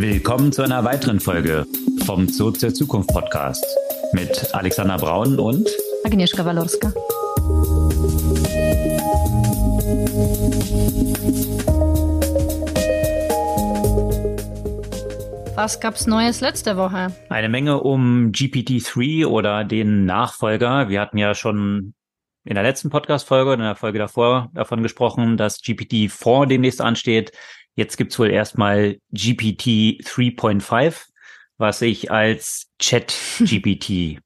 Willkommen zu einer weiteren Folge vom Zurück zur Zukunft Podcast mit Alexander Braun und Agnieszka Walorska. Was gab's Neues letzte Woche? Eine Menge um GPT-3 oder den Nachfolger. Wir hatten ja schon in der letzten Podcast-Folge, in der Folge davor davon gesprochen, dass GPT-4 demnächst ansteht. Jetzt gibt's wohl erstmal GPT 3.5, was sich als Chat-GPT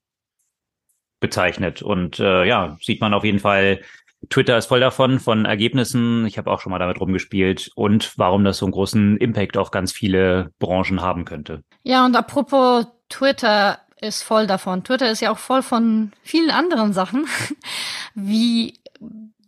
bezeichnet. Und äh, ja, sieht man auf jeden Fall Twitter ist voll davon, von Ergebnissen. Ich habe auch schon mal damit rumgespielt und warum das so einen großen Impact auf ganz viele Branchen haben könnte. Ja, und apropos Twitter ist voll davon. Twitter ist ja auch voll von vielen anderen Sachen, wie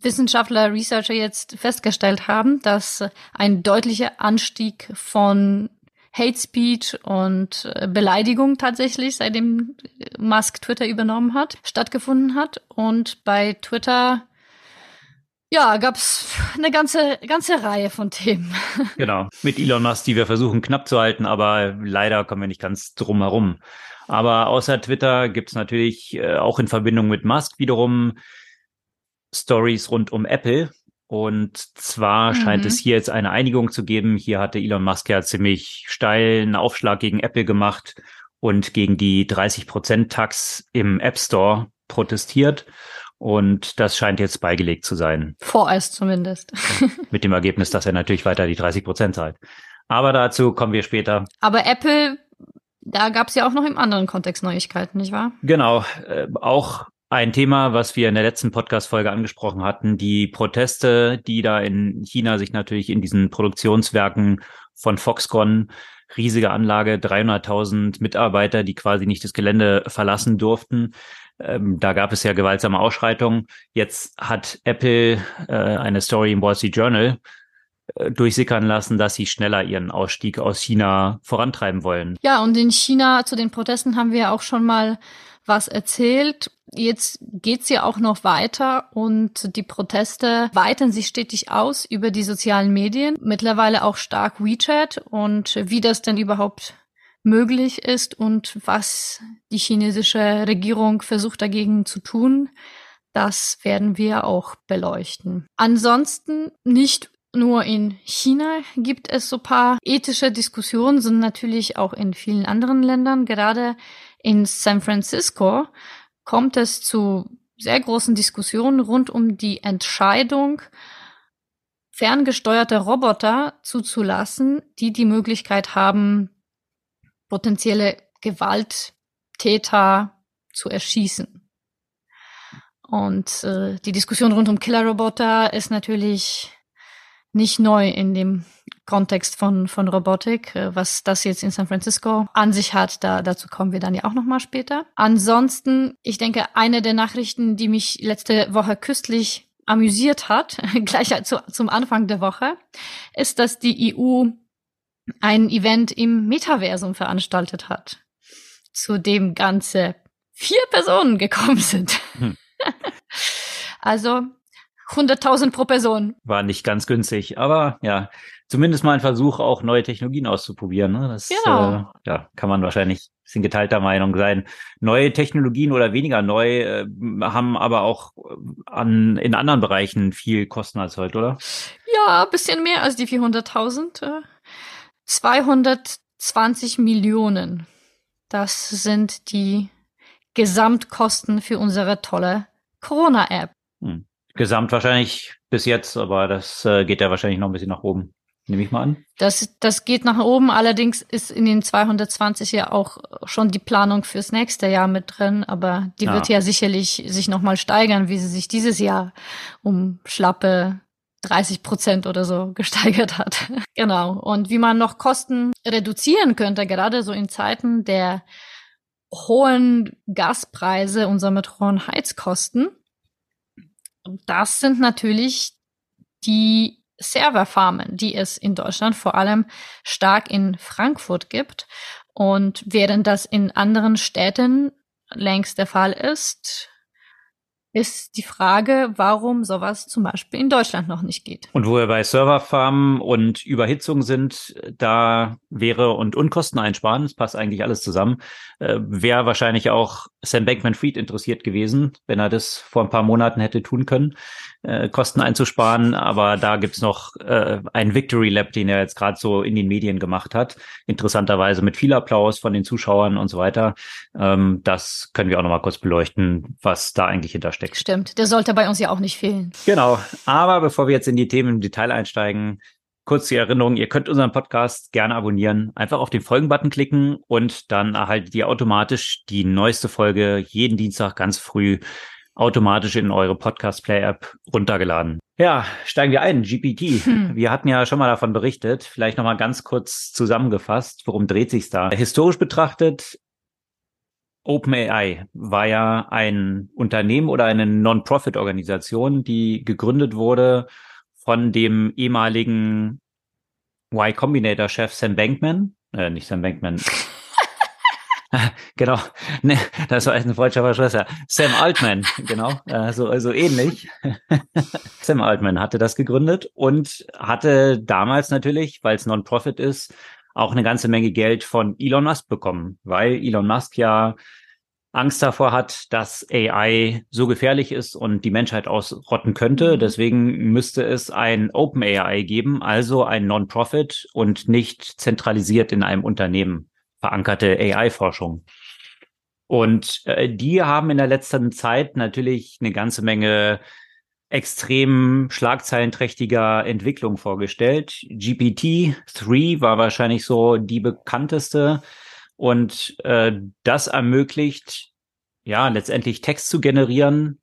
Wissenschaftler, Researcher jetzt festgestellt haben, dass ein deutlicher Anstieg von Hate Speech und äh, Beleidigung tatsächlich, seitdem Musk Twitter übernommen hat, stattgefunden hat. Und bei Twitter ja, gab's eine ganze, ganze Reihe von Themen. Genau, mit Elon Musk, die wir versuchen knapp zu halten, aber leider kommen wir nicht ganz drum herum. Aber außer Twitter gibt's natürlich äh, auch in Verbindung mit Musk wiederum Stories rund um Apple. Und zwar mhm. scheint es hier jetzt eine Einigung zu geben. Hier hatte Elon Musk ja ziemlich steilen Aufschlag gegen Apple gemacht und gegen die 30% Tax im App Store protestiert. Und das scheint jetzt beigelegt zu sein. Vorerst zumindest. Mit dem Ergebnis, dass er natürlich weiter die 30 Prozent zahlt. Aber dazu kommen wir später. Aber Apple, da gab es ja auch noch im anderen Kontext Neuigkeiten, nicht wahr? Genau. Äh, auch ein Thema, was wir in der letzten Podcast-Folge angesprochen hatten, die Proteste, die da in China sich natürlich in diesen Produktionswerken von Foxconn, riesige Anlage, 300.000 Mitarbeiter, die quasi nicht das Gelände verlassen durften, ähm, da gab es ja gewaltsame Ausschreitungen. Jetzt hat Apple äh, eine Story im Wall Street Journal äh, durchsickern lassen, dass sie schneller ihren Ausstieg aus China vorantreiben wollen. Ja, und in China zu den Protesten haben wir ja auch schon mal was erzählt. Jetzt geht's ja auch noch weiter und die Proteste weiten sich stetig aus über die sozialen Medien, mittlerweile auch stark WeChat und wie das denn überhaupt möglich ist und was die chinesische Regierung versucht dagegen zu tun, das werden wir auch beleuchten. Ansonsten nicht nur in China gibt es so paar ethische Diskussionen, sondern natürlich auch in vielen anderen Ländern. Gerade in San Francisco kommt es zu sehr großen Diskussionen rund um die Entscheidung, ferngesteuerte Roboter zuzulassen, die die Möglichkeit haben, potenzielle Gewalttäter zu erschießen. Und äh, die Diskussion rund um Killerroboter ist natürlich nicht neu in dem Kontext von, von Robotik. Äh, was das jetzt in San Francisco an sich hat, da, dazu kommen wir dann ja auch nochmal später. Ansonsten, ich denke, eine der Nachrichten, die mich letzte Woche köstlich amüsiert hat, gleich zu, zum Anfang der Woche, ist, dass die EU ein Event im Metaversum veranstaltet hat, zu dem ganze vier Personen gekommen sind. Hm. also 100.000 pro Person. War nicht ganz günstig, aber ja, zumindest mal ein Versuch, auch neue Technologien auszuprobieren. Ne? Das genau. äh, ja, kann man wahrscheinlich ein bisschen geteilter Meinung sein. Neue Technologien oder weniger neu äh, haben aber auch an, in anderen Bereichen viel Kosten als heute, oder? Ja, ein bisschen mehr als die 400.000. Äh. 220 Millionen. Das sind die Gesamtkosten für unsere tolle Corona-App. Hm. Gesamt wahrscheinlich bis jetzt, aber das äh, geht ja wahrscheinlich noch ein bisschen nach oben. Nehme ich mal an. Das, das geht nach oben. Allerdings ist in den 220 ja auch schon die Planung fürs nächste Jahr mit drin. Aber die ja. wird ja sicherlich sich nochmal steigern, wie sie sich dieses Jahr um schlappe 30 Prozent oder so gesteigert hat. genau. Und wie man noch Kosten reduzieren könnte, gerade so in Zeiten der hohen Gaspreise und somit hohen Heizkosten. Das sind natürlich die Serverfarmen, die es in Deutschland vor allem stark in Frankfurt gibt. Und während das in anderen Städten längst der Fall ist, ist die Frage, warum sowas zum Beispiel in Deutschland noch nicht geht. Und wo wir bei Serverfarmen und Überhitzung sind, da wäre und Unkosten einsparen, das passt eigentlich alles zusammen, äh, wäre wahrscheinlich auch Sam Bankman-Fried interessiert gewesen, wenn er das vor ein paar Monaten hätte tun können, äh, Kosten einzusparen. Aber da gibt's noch äh, einen Victory Lab, den er jetzt gerade so in den Medien gemacht hat. Interessanterweise mit viel Applaus von den Zuschauern und so weiter. Ähm, das können wir auch noch mal kurz beleuchten, was da eigentlich hintersteckt. Stimmt, der sollte bei uns ja auch nicht fehlen. Genau. Aber bevor wir jetzt in die Themen im Detail einsteigen, Kurz die Erinnerung, ihr könnt unseren Podcast gerne abonnieren. Einfach auf den Folgen-Button klicken und dann erhaltet ihr automatisch die neueste Folge jeden Dienstag ganz früh automatisch in eure Podcast-Play-App runtergeladen. Ja, steigen wir ein. GPT. Hm. Wir hatten ja schon mal davon berichtet. Vielleicht nochmal ganz kurz zusammengefasst. Worum dreht sich's da? Historisch betrachtet OpenAI war ja ein Unternehmen oder eine Non-Profit-Organisation, die gegründet wurde von dem ehemaligen Y Combinator-Chef Sam Bankman, äh, nicht Sam Bankman. genau, ne, das war ein freudscher Verschwester. Sam Altman, genau, äh, so, so ähnlich. Sam Altman hatte das gegründet und hatte damals natürlich, weil es Non-Profit ist, auch eine ganze Menge Geld von Elon Musk bekommen, weil Elon Musk ja Angst davor hat, dass AI so gefährlich ist und die Menschheit ausrotten könnte. Mhm. Deswegen müsste es ein Open AI geben, also ein Non-Profit und nicht zentralisiert in einem Unternehmen verankerte AI-Forschung. Und äh, die haben in der letzten Zeit natürlich eine ganze Menge extrem schlagzeilenträchtiger Entwicklung vorgestellt. GPT-3 war wahrscheinlich so die bekannteste und äh, das ermöglicht ja letztendlich Text zu generieren,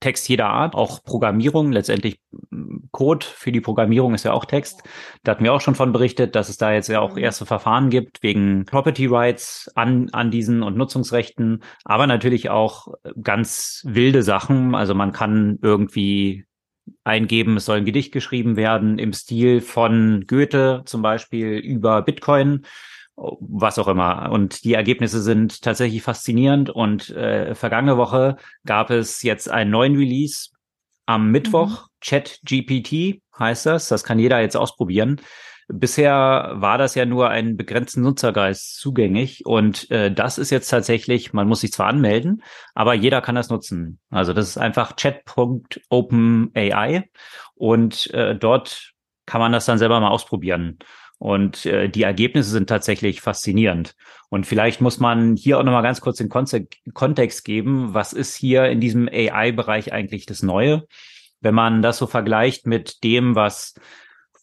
Text jeder Art, auch Programmierung, letztendlich mm, Code für die Programmierung ist ja auch Text. Da hatten wir auch schon von berichtet, dass es da jetzt ja auch mhm. erste Verfahren gibt wegen Property Rights an, an diesen und Nutzungsrechten, aber natürlich auch ganz wilde Sachen. Also man kann irgendwie eingeben, es soll ein Gedicht geschrieben werden im Stil von Goethe zum Beispiel über Bitcoin was auch immer. Und die Ergebnisse sind tatsächlich faszinierend. Und äh, vergangene Woche gab es jetzt einen neuen Release am Mittwoch. Mhm. Chat GPT heißt das. Das kann jeder jetzt ausprobieren. Bisher war das ja nur ein begrenzten Nutzergeist zugänglich und äh, das ist jetzt tatsächlich, man muss sich zwar anmelden, aber jeder kann das nutzen. Also das ist einfach chat.openai und äh, dort kann man das dann selber mal ausprobieren. Und äh, die Ergebnisse sind tatsächlich faszinierend. Und vielleicht muss man hier auch nochmal ganz kurz den Kontext geben. Was ist hier in diesem AI-Bereich eigentlich das Neue? Wenn man das so vergleicht mit dem, was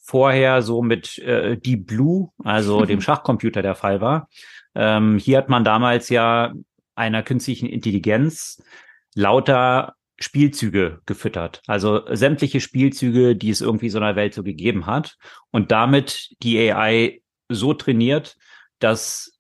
vorher so mit äh, Deep Blue, also dem Schachcomputer der Fall war. Ähm, hier hat man damals ja einer künstlichen Intelligenz lauter Spielzüge gefüttert. Also sämtliche Spielzüge, die es irgendwie so einer Welt so gegeben hat. Und damit die AI so trainiert, dass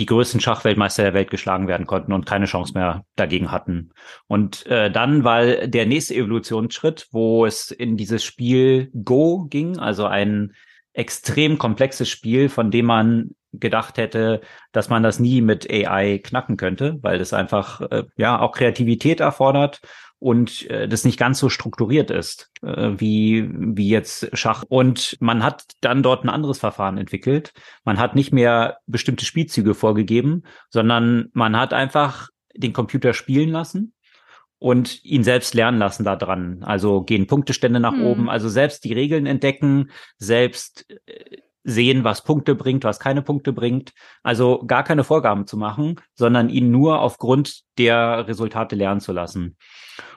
die größten Schachweltmeister der Welt geschlagen werden konnten und keine Chance mehr dagegen hatten. Und äh, dann war der nächste Evolutionsschritt, wo es in dieses Spiel Go ging, also ein extrem komplexes Spiel, von dem man gedacht hätte, dass man das nie mit AI knacken könnte, weil das einfach äh, ja auch Kreativität erfordert und äh, das nicht ganz so strukturiert ist äh, wie wie jetzt Schach und man hat dann dort ein anderes Verfahren entwickelt. Man hat nicht mehr bestimmte Spielzüge vorgegeben, sondern man hat einfach den Computer spielen lassen und ihn selbst lernen lassen da dran. Also gehen Punktestände nach hm. oben, also selbst die Regeln entdecken, selbst äh, sehen, was Punkte bringt, was keine Punkte bringt. Also gar keine Vorgaben zu machen, sondern ihn nur aufgrund der Resultate lernen zu lassen.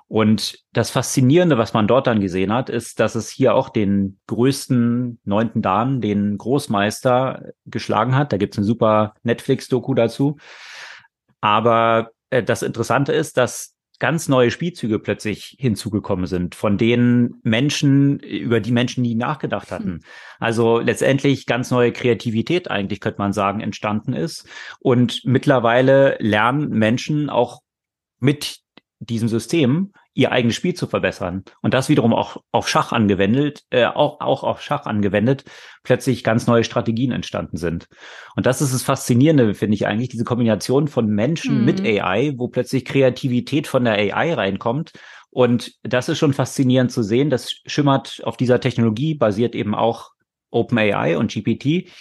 Und das Faszinierende, was man dort dann gesehen hat, ist, dass es hier auch den größten neunten Dan, den Großmeister, geschlagen hat. Da gibt's eine super Netflix-Doku dazu. Aber äh, das Interessante ist, dass ganz neue Spielzüge plötzlich hinzugekommen sind, von denen Menschen, über die Menschen nie nachgedacht hatten. Hm. Also letztendlich ganz neue Kreativität eigentlich, könnte man sagen, entstanden ist. Und mittlerweile lernen Menschen auch mit diesem System ihr eigenes Spiel zu verbessern. Und das wiederum auch auf Schach angewendet, äh, auch, auch auf Schach angewendet, plötzlich ganz neue Strategien entstanden sind. Und das ist das Faszinierende, finde ich eigentlich, diese Kombination von Menschen mhm. mit AI, wo plötzlich Kreativität von der AI reinkommt. Und das ist schon faszinierend zu sehen. Das schimmert auf dieser Technologie, basiert eben auch OpenAI und GPT.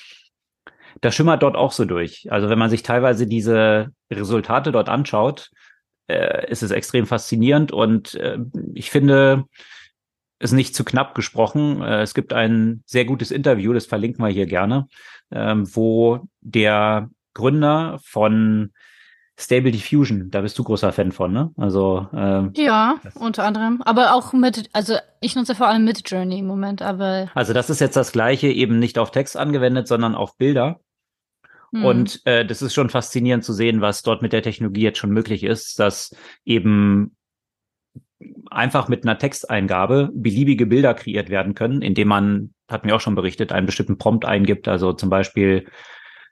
Das schimmert dort auch so durch. Also wenn man sich teilweise diese Resultate dort anschaut, äh, ist es extrem faszinierend und äh, ich finde es nicht zu knapp gesprochen. Äh, es gibt ein sehr gutes Interview, das verlinken wir hier gerne, ähm, wo der Gründer von Stable Diffusion, da bist du großer Fan von, ne? Also ähm, ja, unter anderem, aber auch mit, also ich nutze vor allem mit Journey im Moment, aber also das ist jetzt das gleiche, eben nicht auf Text angewendet, sondern auf Bilder. Mhm. Und äh, das ist schon faszinierend zu sehen, was dort mit der Technologie jetzt schon möglich ist, dass eben einfach mit einer Texteingabe beliebige Bilder kreiert werden können, indem man, hat mir auch schon berichtet, einen bestimmten Prompt eingibt. Also zum Beispiel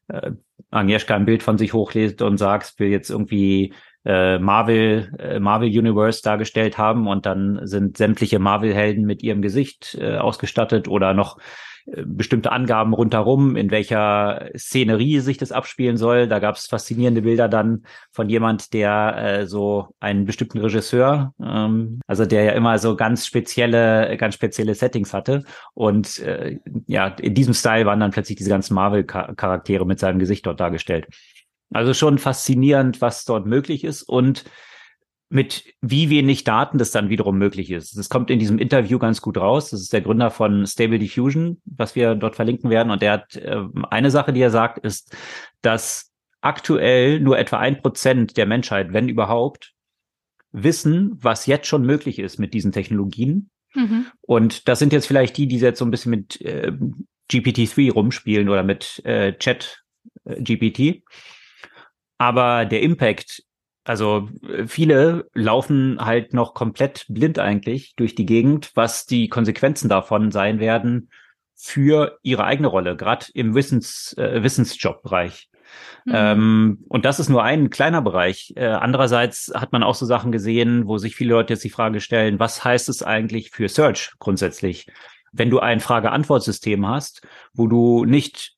äh, Agnieszka ein Bild von sich hochlädt und sagt, will jetzt irgendwie äh, Marvel, äh, Marvel Universe dargestellt haben und dann sind sämtliche Marvel-Helden mit ihrem Gesicht äh, ausgestattet oder noch bestimmte Angaben rundherum, in welcher Szenerie sich das abspielen soll. Da gab es faszinierende Bilder dann von jemand, der äh, so einen bestimmten Regisseur, ähm, also der ja immer so ganz spezielle, ganz spezielle Settings hatte. Und äh, ja, in diesem Style waren dann plötzlich diese ganzen Marvel-Charaktere mit seinem Gesicht dort dargestellt. Also schon faszinierend, was dort möglich ist und mit wie wenig Daten das dann wiederum möglich ist. Das kommt in diesem Interview ganz gut raus. Das ist der Gründer von Stable Diffusion, was wir dort verlinken werden. Und der hat äh, eine Sache, die er sagt, ist, dass aktuell nur etwa ein Prozent der Menschheit, wenn überhaupt, wissen, was jetzt schon möglich ist mit diesen Technologien. Mhm. Und das sind jetzt vielleicht die, die jetzt so ein bisschen mit äh, GPT-3 rumspielen oder mit äh, Chat äh, GPT. Aber der Impact also äh, viele laufen halt noch komplett blind eigentlich durch die Gegend, was die Konsequenzen davon sein werden für ihre eigene Rolle, gerade im Wissens, äh, Wissensjobbereich. Mhm. Ähm, und das ist nur ein kleiner Bereich. Äh, andererseits hat man auch so Sachen gesehen, wo sich viele Leute jetzt die Frage stellen, was heißt es eigentlich für Search grundsätzlich? Wenn du ein Frage-Antwort-System hast, wo du nicht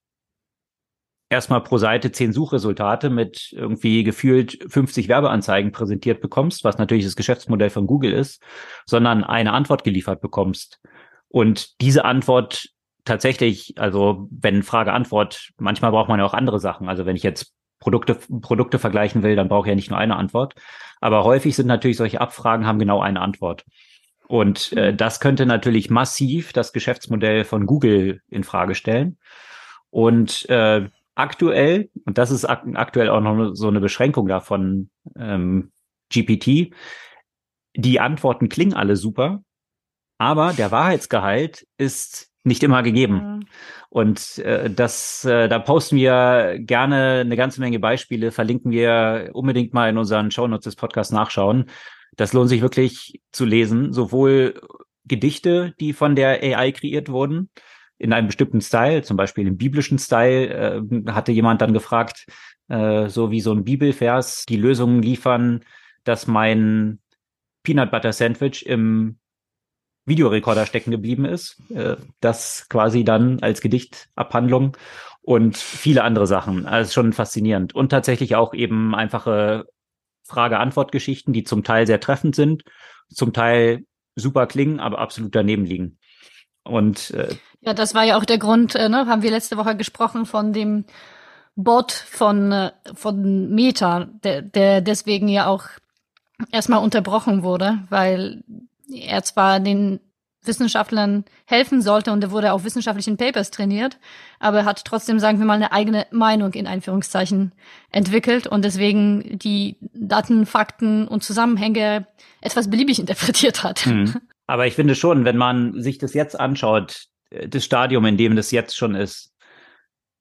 erstmal pro Seite zehn Suchresultate mit irgendwie gefühlt 50 Werbeanzeigen präsentiert bekommst, was natürlich das Geschäftsmodell von Google ist, sondern eine Antwort geliefert bekommst. Und diese Antwort tatsächlich, also wenn Frage-Antwort, manchmal braucht man ja auch andere Sachen. Also wenn ich jetzt Produkte, Produkte vergleichen will, dann brauche ich ja nicht nur eine Antwort. Aber häufig sind natürlich solche Abfragen haben genau eine Antwort. Und äh, das könnte natürlich massiv das Geschäftsmodell von Google in Frage stellen. Und äh, aktuell, und das ist ak aktuell auch noch so eine Beschränkung davon, ähm, GPT, die Antworten klingen alle super, aber der Wahrheitsgehalt ist nicht immer gegeben. Mhm. Und äh, das, äh, da posten wir gerne eine ganze Menge Beispiele, verlinken wir unbedingt mal in unseren Shownotes des Podcasts nachschauen. Das lohnt sich wirklich zu lesen, sowohl Gedichte, die von der AI kreiert wurden, in einem bestimmten Style, zum Beispiel im biblischen Style, äh, hatte jemand dann gefragt, äh, so wie so ein Bibelvers, die Lösungen liefern, dass mein Peanut Butter Sandwich im Videorekorder stecken geblieben ist. Äh, das quasi dann als Gedichtabhandlung und viele andere Sachen. Also schon faszinierend. Und tatsächlich auch eben einfache Frage-Antwort-Geschichten, die zum Teil sehr treffend sind, zum Teil super klingen, aber absolut daneben liegen. Und äh, ja, das war ja auch der Grund, äh, ne, haben wir letzte Woche gesprochen von dem Bot von äh, von Meta, der, der deswegen ja auch erstmal unterbrochen wurde, weil er zwar den Wissenschaftlern helfen sollte und er wurde auf wissenschaftlichen Papers trainiert, aber er hat trotzdem, sagen wir mal, eine eigene Meinung in Einführungszeichen entwickelt und deswegen die Daten, Fakten und Zusammenhänge etwas beliebig interpretiert hat. Mhm. Aber ich finde schon, wenn man sich das jetzt anschaut, das Stadium, in dem das jetzt schon ist,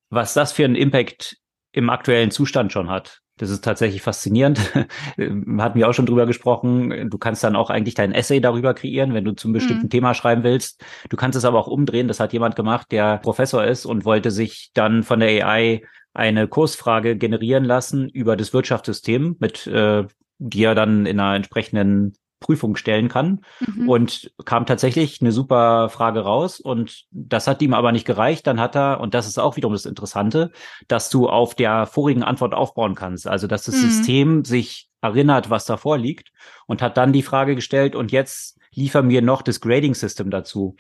was das für einen Impact im aktuellen Zustand schon hat. Das ist tatsächlich faszinierend. Hatten wir auch schon drüber gesprochen. Du kannst dann auch eigentlich dein Essay darüber kreieren, wenn du zum bestimmten mhm. Thema schreiben willst. Du kannst es aber auch umdrehen. Das hat jemand gemacht, der Professor ist und wollte sich dann von der AI eine Kursfrage generieren lassen über das Wirtschaftssystem mit äh, die er dann in einer entsprechenden Prüfung stellen kann. Mhm. Und kam tatsächlich eine super Frage raus. Und das hat ihm aber nicht gereicht. Dann hat er, und das ist auch wiederum das Interessante, dass du auf der vorigen Antwort aufbauen kannst. Also, dass das mhm. System sich erinnert, was davor liegt und hat dann die Frage gestellt, und jetzt liefer mir noch das Grading System dazu.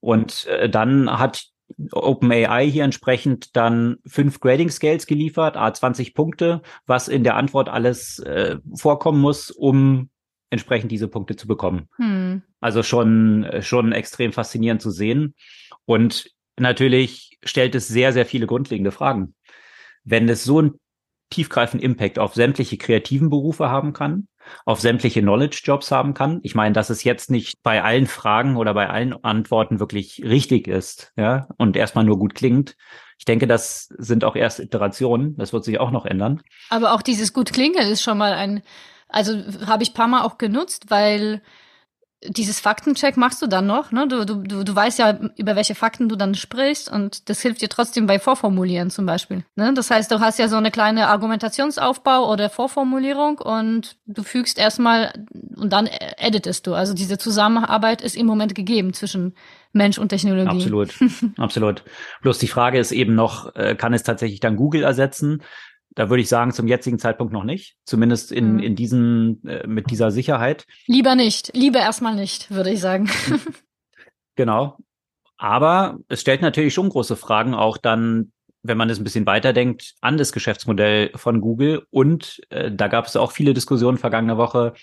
Und äh, dann hat OpenAI hier entsprechend dann fünf Grading Scales geliefert, a 20 Punkte, was in der Antwort alles äh, vorkommen muss, um entsprechend diese Punkte zu bekommen. Hm. Also schon, schon extrem faszinierend zu sehen. Und natürlich stellt es sehr, sehr viele grundlegende Fragen. Wenn es so einen tiefgreifenden Impact auf sämtliche kreativen Berufe haben kann, auf sämtliche Knowledge-Jobs haben kann. Ich meine, dass es jetzt nicht bei allen Fragen oder bei allen Antworten wirklich richtig ist, ja, und erstmal nur gut klingt. Ich denke, das sind auch erst Iterationen. Das wird sich auch noch ändern. Aber auch dieses gut klingen ist schon mal ein also habe ich paar Mal auch genutzt, weil dieses Faktencheck machst du dann noch, ne? Du, du, du weißt ja, über welche Fakten du dann sprichst und das hilft dir trotzdem bei Vorformulieren zum Beispiel. Ne? Das heißt, du hast ja so eine kleine Argumentationsaufbau oder Vorformulierung und du fügst erstmal und dann editest du. Also diese Zusammenarbeit ist im Moment gegeben zwischen Mensch und Technologie. Absolut, absolut. Bloß die Frage ist eben noch, äh, kann es tatsächlich dann Google ersetzen? Da würde ich sagen, zum jetzigen Zeitpunkt noch nicht. Zumindest in, mhm. in diesen, äh, mit dieser Sicherheit. Lieber nicht. Lieber erstmal nicht, würde ich sagen. genau. Aber es stellt natürlich schon große Fragen auch dann, wenn man es ein bisschen weiterdenkt, an das Geschäftsmodell von Google. Und äh, da gab es auch viele Diskussionen vergangene Woche.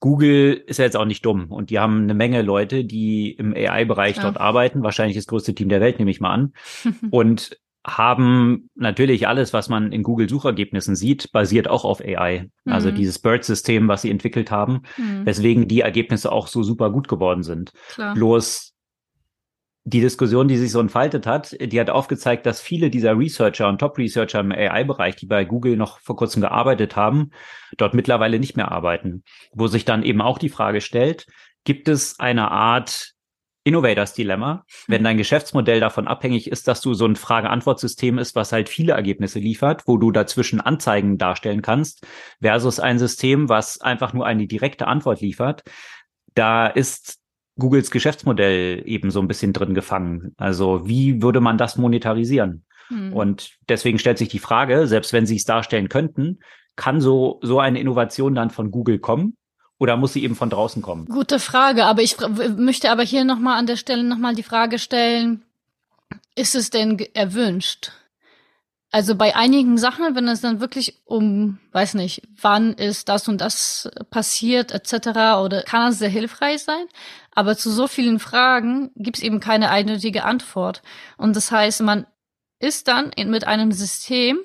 Google ist ja jetzt auch nicht dumm und die haben eine Menge Leute, die im AI-Bereich ja. dort arbeiten, wahrscheinlich das größte Team der Welt, nehme ich mal an. und haben natürlich alles, was man in Google Suchergebnissen sieht, basiert auch auf AI. Mhm. Also dieses BERT-System, was sie entwickelt haben, mhm. weswegen die Ergebnisse auch so super gut geworden sind. Klar. Bloß die Diskussion, die sich so entfaltet hat, die hat aufgezeigt, dass viele dieser Researcher und Top-Researcher im AI-Bereich, die bei Google noch vor kurzem gearbeitet haben, dort mittlerweile nicht mehr arbeiten. Wo sich dann eben auch die Frage stellt, gibt es eine Art Innovators Dilemma, wenn dein Geschäftsmodell davon abhängig ist, dass du so ein Frage-Antwort-System ist, was halt viele Ergebnisse liefert, wo du dazwischen Anzeigen darstellen kannst, versus ein System, was einfach nur eine direkte Antwort liefert. Da ist Googles Geschäftsmodell eben so ein bisschen drin gefangen. Also wie würde man das monetarisieren? Hm. Und deswegen stellt sich die Frage, selbst wenn sie es darstellen könnten, kann so, so eine Innovation dann von Google kommen? Oder muss sie eben von draußen kommen? Gute Frage, aber ich möchte aber hier nochmal an der Stelle nochmal die Frage stellen, ist es denn erwünscht? Also bei einigen Sachen, wenn es dann wirklich um, weiß nicht, wann ist das und das passiert etc. oder kann es sehr hilfreich sein. Aber zu so vielen Fragen gibt es eben keine eindeutige Antwort. Und das heißt, man ist dann mit einem System,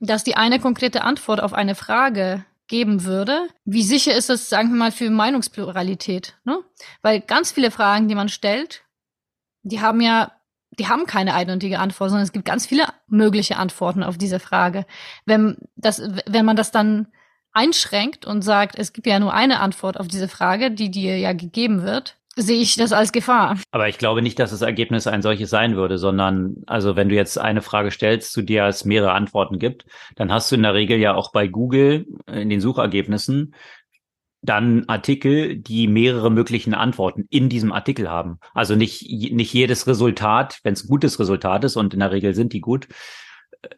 das die eine konkrete Antwort auf eine Frage geben würde, wie sicher ist es, sagen wir mal, für Meinungspluralität? Ne? Weil ganz viele Fragen, die man stellt, die haben ja, die haben keine eindeutige Antwort, sondern es gibt ganz viele mögliche Antworten auf diese Frage. Wenn das, wenn man das dann einschränkt und sagt, es gibt ja nur eine Antwort auf diese Frage, die dir ja gegeben wird, sehe ich das als Gefahr. Aber ich glaube nicht, dass das Ergebnis ein solches sein würde, sondern also wenn du jetzt eine Frage stellst, zu der es mehrere Antworten gibt, dann hast du in der Regel ja auch bei Google in den Suchergebnissen dann Artikel, die mehrere möglichen Antworten in diesem Artikel haben. Also nicht, nicht jedes Resultat, wenn es ein gutes Resultat ist, und in der Regel sind die gut,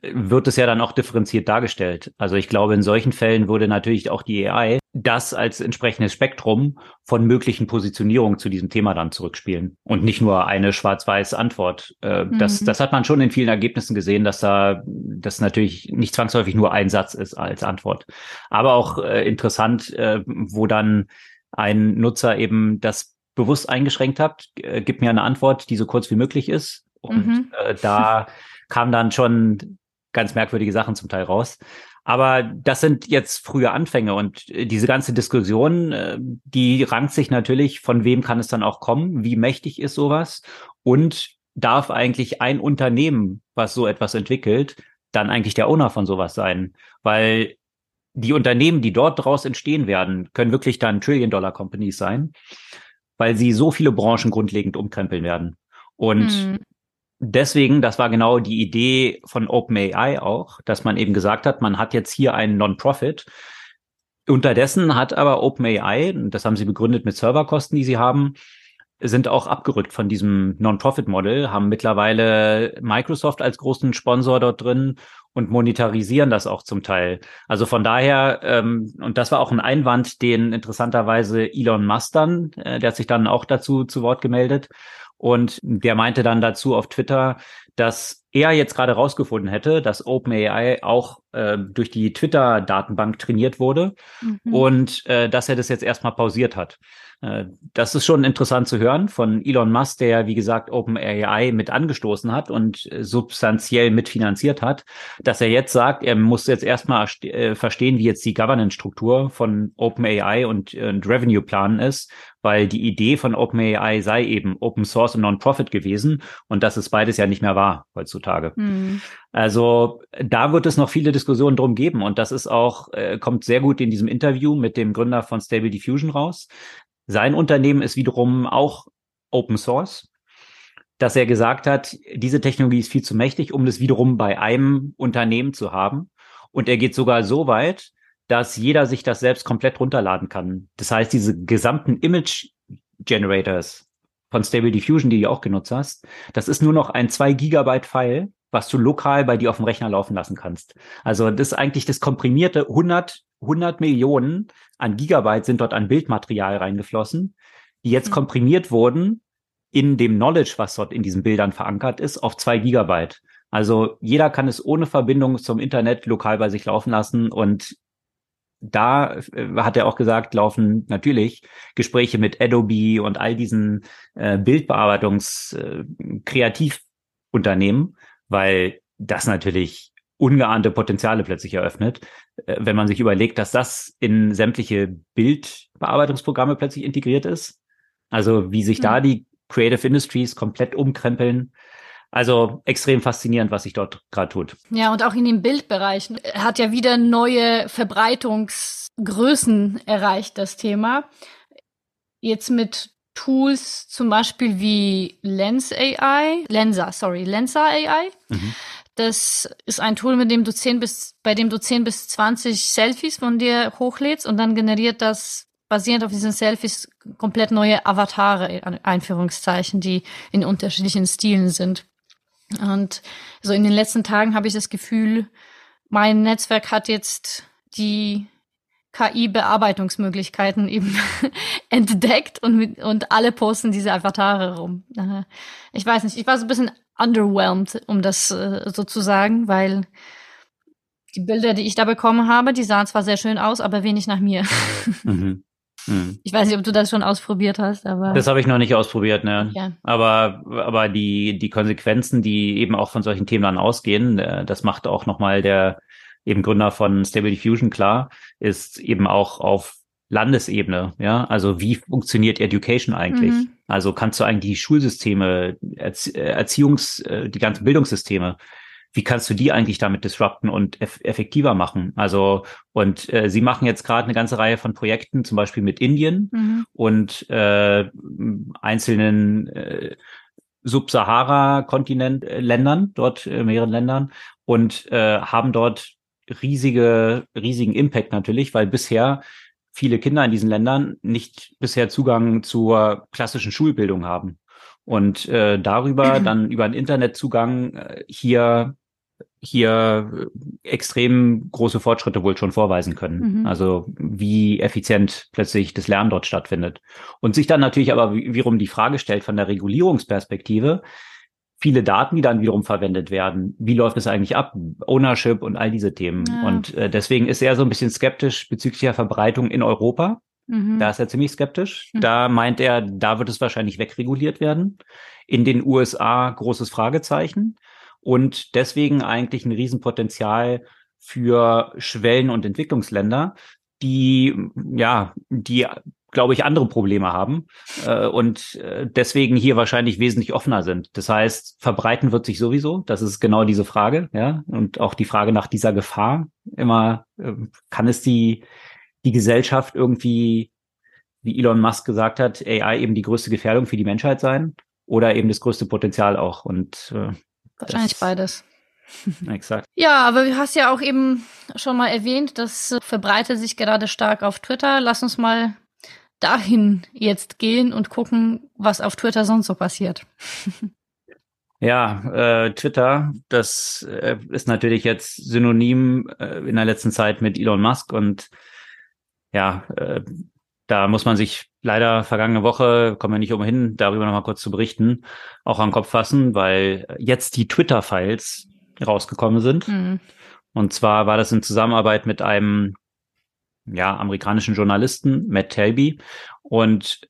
wird es ja dann auch differenziert dargestellt. Also ich glaube, in solchen Fällen würde natürlich auch die AI das als entsprechendes Spektrum von möglichen Positionierungen zu diesem Thema dann zurückspielen und nicht nur eine schwarz-weiß Antwort. Äh, mhm. Das, das hat man schon in vielen Ergebnissen gesehen, dass da das natürlich nicht zwangsläufig nur ein Satz ist als Antwort. Aber auch äh, interessant, äh, wo dann ein Nutzer eben das bewusst eingeschränkt hat, äh, gibt mir eine Antwort, die so kurz wie möglich ist. Und mhm. äh, da kamen dann schon ganz merkwürdige Sachen zum Teil raus. Aber das sind jetzt frühe Anfänge und äh, diese ganze Diskussion, äh, die rankt sich natürlich, von wem kann es dann auch kommen, wie mächtig ist sowas und darf eigentlich ein Unternehmen, was so etwas entwickelt, dann eigentlich der Owner von sowas sein, weil die Unternehmen, die dort draus entstehen werden, können wirklich dann Trillion-Dollar-Companies sein, weil sie so viele Branchen grundlegend umkrempeln werden. Und hm deswegen, das war genau die Idee von OpenAI auch, dass man eben gesagt hat, man hat jetzt hier einen Non-Profit, Unterdessen hat aber OpenAI, das haben sie begründet mit Serverkosten, die sie haben, sind auch abgerückt von diesem Non-Profit-Model, haben mittlerweile Microsoft als großen Sponsor dort drin und monetarisieren das auch zum Teil. Also von daher, ähm, und das war auch ein Einwand, den interessanterweise Elon Musk dann, äh, der hat sich dann auch dazu zu Wort gemeldet und der meinte dann dazu auf Twitter, dass er jetzt gerade rausgefunden hätte, dass OpenAI auch äh, durch die Twitter-Datenbank trainiert wurde mhm. und äh, dass er das jetzt erstmal pausiert hat. Äh, das ist schon interessant zu hören von Elon Musk, der, wie gesagt, OpenAI mit angestoßen hat und äh, substanziell mitfinanziert hat, dass er jetzt sagt, er muss jetzt erstmal äh, verstehen, wie jetzt die Governance-Struktur von OpenAI und, und Revenue-Plan ist, weil die Idee von OpenAI sei eben Open Source und Non-Profit gewesen und das ist beides ja nicht mehr wahr heutzutage. Mhm. Also da wird es noch viele Diskussionen drum geben und das ist auch, äh, kommt sehr gut in diesem Interview mit dem Gründer von Stable Diffusion raus. Sein Unternehmen ist wiederum auch Open Source, dass er gesagt hat, diese Technologie ist viel zu mächtig, um das wiederum bei einem Unternehmen zu haben. Und er geht sogar so weit, dass jeder sich das selbst komplett runterladen kann. Das heißt, diese gesamten Image Generators von Stable Diffusion, die du auch genutzt hast, das ist nur noch ein zwei Gigabyte File, was du lokal bei dir auf dem Rechner laufen lassen kannst. Also das ist eigentlich das komprimierte 100 100 Millionen an Gigabyte sind dort an Bildmaterial reingeflossen, die jetzt mhm. komprimiert wurden in dem Knowledge, was dort in diesen Bildern verankert ist, auf zwei Gigabyte. Also jeder kann es ohne Verbindung zum Internet lokal bei sich laufen lassen und da äh, hat er auch gesagt, laufen natürlich Gespräche mit Adobe und all diesen äh, Bildbearbeitungs-Kreativunternehmen, äh, weil das natürlich ungeahnte Potenziale plötzlich eröffnet, äh, wenn man sich überlegt, dass das in sämtliche Bildbearbeitungsprogramme plötzlich integriert ist. Also wie sich mhm. da die Creative Industries komplett umkrempeln. Also extrem faszinierend, was sich dort gerade tut. Ja, und auch in den Bildbereichen hat ja wieder neue Verbreitungsgrößen erreicht, das Thema. Jetzt mit Tools zum Beispiel wie Lens AI, Lensa, sorry, Lensa AI. Mhm. Das ist ein Tool, mit dem du 10 bis, bei dem du 10 bis 20 Selfies von dir hochlädst und dann generiert das basierend auf diesen Selfies komplett neue Avatare, Einführungszeichen, die in unterschiedlichen Stilen sind. Und so in den letzten Tagen habe ich das Gefühl, mein Netzwerk hat jetzt die KI-Bearbeitungsmöglichkeiten eben entdeckt und, und alle posten diese Avatare rum. Ich weiß nicht, ich war so ein bisschen underwhelmed, um das äh, so zu sagen, weil die Bilder, die ich da bekommen habe, die sahen zwar sehr schön aus, aber wenig nach mir. Mhm. Mhm. Ich weiß nicht, ob du das schon ausprobiert hast, aber. Das habe ich noch nicht ausprobiert, ne? Ja. Aber, aber die, die Konsequenzen, die eben auch von solchen Themen dann ausgehen, äh, das macht auch nochmal der eben Gründer von Stable Diffusion klar, ist eben auch auf Landesebene, ja, also wie funktioniert Education eigentlich? Mhm. Also kannst du eigentlich die Schulsysteme, Erzie Erziehungs, äh, die ganzen Bildungssysteme, wie kannst du die eigentlich damit disrupten und eff effektiver machen? Also und äh, sie machen jetzt gerade eine ganze Reihe von Projekten, zum Beispiel mit Indien mhm. und äh, einzelnen äh, Subsahara-Kontinent-Ländern, dort äh, mehreren Ländern und äh, haben dort riesige, riesigen Impact natürlich, weil bisher viele Kinder in diesen Ländern nicht bisher Zugang zur klassischen Schulbildung haben. Und äh, darüber dann über einen Internetzugang äh, hier hier extrem große Fortschritte wohl schon vorweisen können. Mhm. Also wie effizient plötzlich das Lernen dort stattfindet. Und sich dann natürlich aber wiederum die Frage stellt von der Regulierungsperspektive, viele Daten, die dann wiederum verwendet werden. Wie läuft es eigentlich ab? Ownership und all diese Themen. Ja. Und äh, deswegen ist er so ein bisschen skeptisch bezüglich der Verbreitung in Europa. Mhm. Da ist er ziemlich skeptisch. Mhm. Da meint er, da wird es wahrscheinlich wegreguliert werden. In den USA großes Fragezeichen. Und deswegen eigentlich ein Riesenpotenzial für Schwellen- und Entwicklungsländer, die, ja, die glaube ich, andere Probleme haben äh, und äh, deswegen hier wahrscheinlich wesentlich offener sind. Das heißt, verbreiten wird sich sowieso. Das ist genau diese Frage, ja, und auch die Frage nach dieser Gefahr. Immer äh, kann es die die Gesellschaft irgendwie, wie Elon Musk gesagt hat, AI eben die größte Gefährdung für die Menschheit sein oder eben das größte Potenzial auch. Und äh, wahrscheinlich beides. Exakt. Ja, aber du hast ja auch eben schon mal erwähnt, das verbreitet sich gerade stark auf Twitter. Lass uns mal dahin jetzt gehen und gucken, was auf Twitter sonst so passiert. Ja, äh, Twitter, das äh, ist natürlich jetzt synonym äh, in der letzten Zeit mit Elon Musk und ja, äh, da muss man sich leider vergangene Woche, kommen wir nicht umhin, darüber nochmal kurz zu berichten, auch an den Kopf fassen, weil jetzt die Twitter-Files rausgekommen sind. Mhm. Und zwar war das in Zusammenarbeit mit einem ja, amerikanischen Journalisten, Matt Talby. Und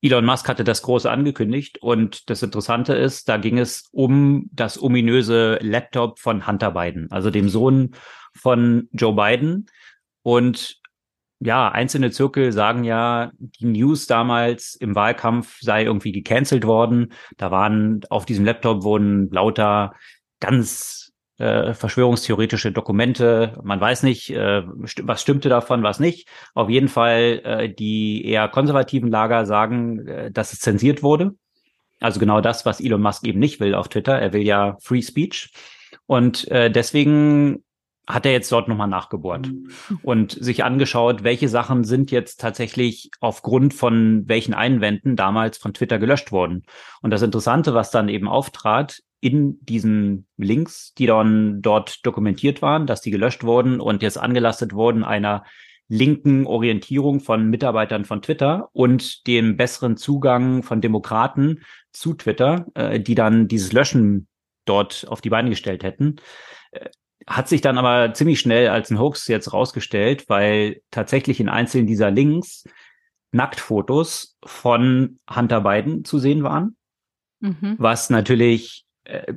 Elon Musk hatte das große angekündigt und das Interessante ist, da ging es um das ominöse Laptop von Hunter Biden, also dem Sohn von Joe Biden. Und ja, einzelne Zirkel sagen ja, die News damals im Wahlkampf sei irgendwie gecancelt worden. Da waren auf diesem Laptop wurden lauter ganz äh, verschwörungstheoretische Dokumente. Man weiß nicht, äh, st was stimmte davon, was nicht. Auf jeden Fall äh, die eher konservativen Lager sagen, äh, dass es zensiert wurde. Also genau das, was Elon Musk eben nicht will auf Twitter. Er will ja Free Speech. Und äh, deswegen hat er jetzt dort nochmal nachgebohrt und sich angeschaut, welche Sachen sind jetzt tatsächlich aufgrund von welchen Einwänden damals von Twitter gelöscht worden. Und das Interessante, was dann eben auftrat, in diesen Links, die dann dort dokumentiert waren, dass die gelöscht wurden und jetzt angelastet wurden einer linken Orientierung von Mitarbeitern von Twitter und dem besseren Zugang von Demokraten zu Twitter, äh, die dann dieses Löschen dort auf die Beine gestellt hätten. Äh, hat sich dann aber ziemlich schnell als ein Hoax jetzt rausgestellt, weil tatsächlich in einzelnen dieser Links Nacktfotos von Hunter Biden zu sehen waren, mhm. was natürlich äh,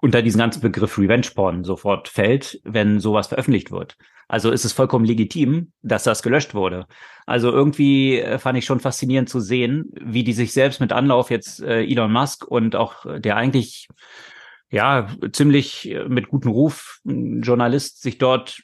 unter diesen ganzen Begriff Revenge Porn sofort fällt, wenn sowas veröffentlicht wird. Also ist es vollkommen legitim, dass das gelöscht wurde. Also irgendwie äh, fand ich schon faszinierend zu sehen, wie die sich selbst mit Anlauf jetzt äh, Elon Musk und auch der eigentlich ja ziemlich äh, mit gutem Ruf Journalist sich dort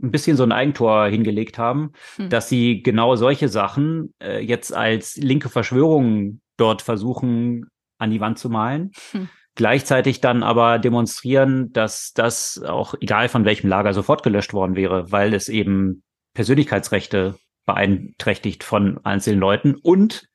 ein bisschen so ein Eigentor hingelegt haben, hm. dass sie genau solche Sachen äh, jetzt als linke Verschwörungen dort versuchen an die Wand zu malen. Hm gleichzeitig dann aber demonstrieren, dass das auch egal von welchem Lager sofort gelöscht worden wäre, weil es eben Persönlichkeitsrechte beeinträchtigt von einzelnen Leuten und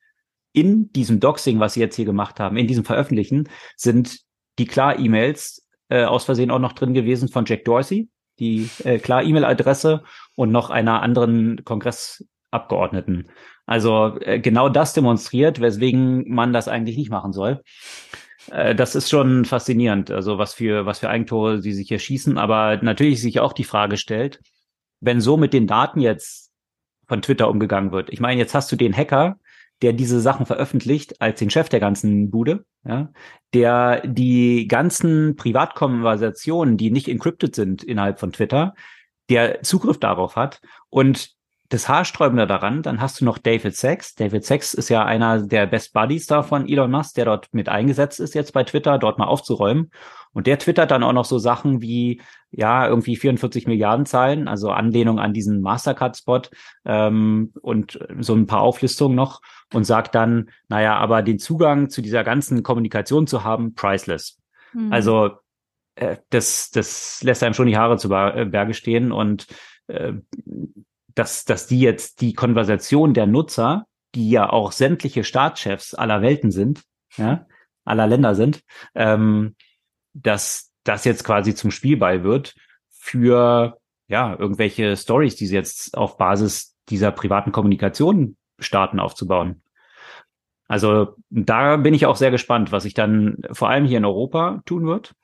in diesem Doxing, was sie jetzt hier gemacht haben, in diesem Veröffentlichen, sind die Klar-E-Mails äh, aus Versehen auch noch drin gewesen von Jack Dorsey, die äh, Klar-E-Mail-Adresse und noch einer anderen Kongressabgeordneten. Also äh, genau das demonstriert, weswegen man das eigentlich nicht machen soll. Äh, das ist schon faszinierend, also was für, was für Eigentore sie sich hier schießen, aber natürlich sich auch die Frage stellt, wenn so mit den Daten jetzt von Twitter umgegangen wird. Ich meine, jetzt hast du den Hacker, der diese Sachen veröffentlicht als den Chef der ganzen Bude, ja, der die ganzen Privatkonversationen, die nicht encrypted sind innerhalb von Twitter, der Zugriff darauf hat und das Haarsträubende daran, dann hast du noch David Sachs. David Sachs ist ja einer der Best Buddies da von Elon Musk, der dort mit eingesetzt ist jetzt bei Twitter, dort mal aufzuräumen. Und der twittert dann auch noch so Sachen wie, ja, irgendwie 44 Milliarden Zahlen, also Anlehnung an diesen Mastercard-Spot ähm, und so ein paar Auflistungen noch und sagt dann, naja, aber den Zugang zu dieser ganzen Kommunikation zu haben, priceless. Mhm. Also äh, das, das lässt einem schon die Haare zu Berge stehen und äh, dass, dass die jetzt die Konversation der Nutzer, die ja auch sämtliche Staatschefs aller Welten sind, ja, aller Länder sind, ähm, dass das jetzt quasi zum Spielball wird für ja irgendwelche Stories, die sie jetzt auf Basis dieser privaten Kommunikation starten aufzubauen. Also da bin ich auch sehr gespannt, was sich dann vor allem hier in Europa tun wird.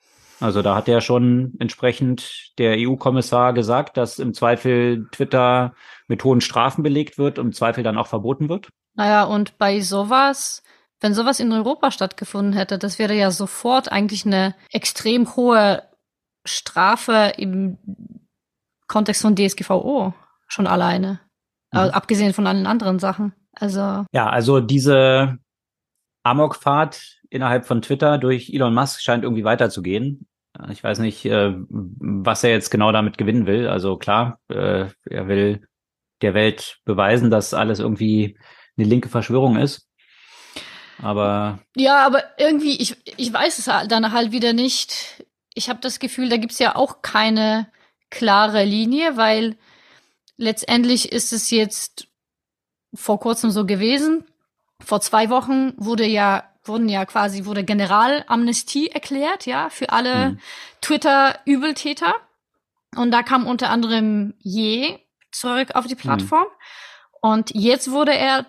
Also da hat ja schon entsprechend der EU-Kommissar gesagt, dass im Zweifel Twitter mit hohen Strafen belegt wird und im Zweifel dann auch verboten wird. Naja, und bei sowas, wenn sowas in Europa stattgefunden hätte, das wäre ja sofort eigentlich eine extrem hohe Strafe im Kontext von DSGVO schon alleine. Mhm. Also, abgesehen von allen anderen Sachen. Also. Ja, also diese Amokfahrt innerhalb von Twitter durch Elon Musk scheint irgendwie weiterzugehen. Ich weiß nicht, äh, was er jetzt genau damit gewinnen will. Also klar, äh, er will der Welt beweisen, dass alles irgendwie eine linke Verschwörung ist. Aber. Ja, aber irgendwie, ich, ich weiß es dann halt wieder nicht. Ich habe das Gefühl, da gibt's ja auch keine klare Linie, weil letztendlich ist es jetzt vor kurzem so gewesen. Vor zwei Wochen wurde ja wurden ja quasi wurde Generalamnestie erklärt, ja, für alle mhm. Twitter-Übeltäter. Und da kam unter anderem Je zurück auf die mhm. Plattform. Mhm. Und jetzt wurde er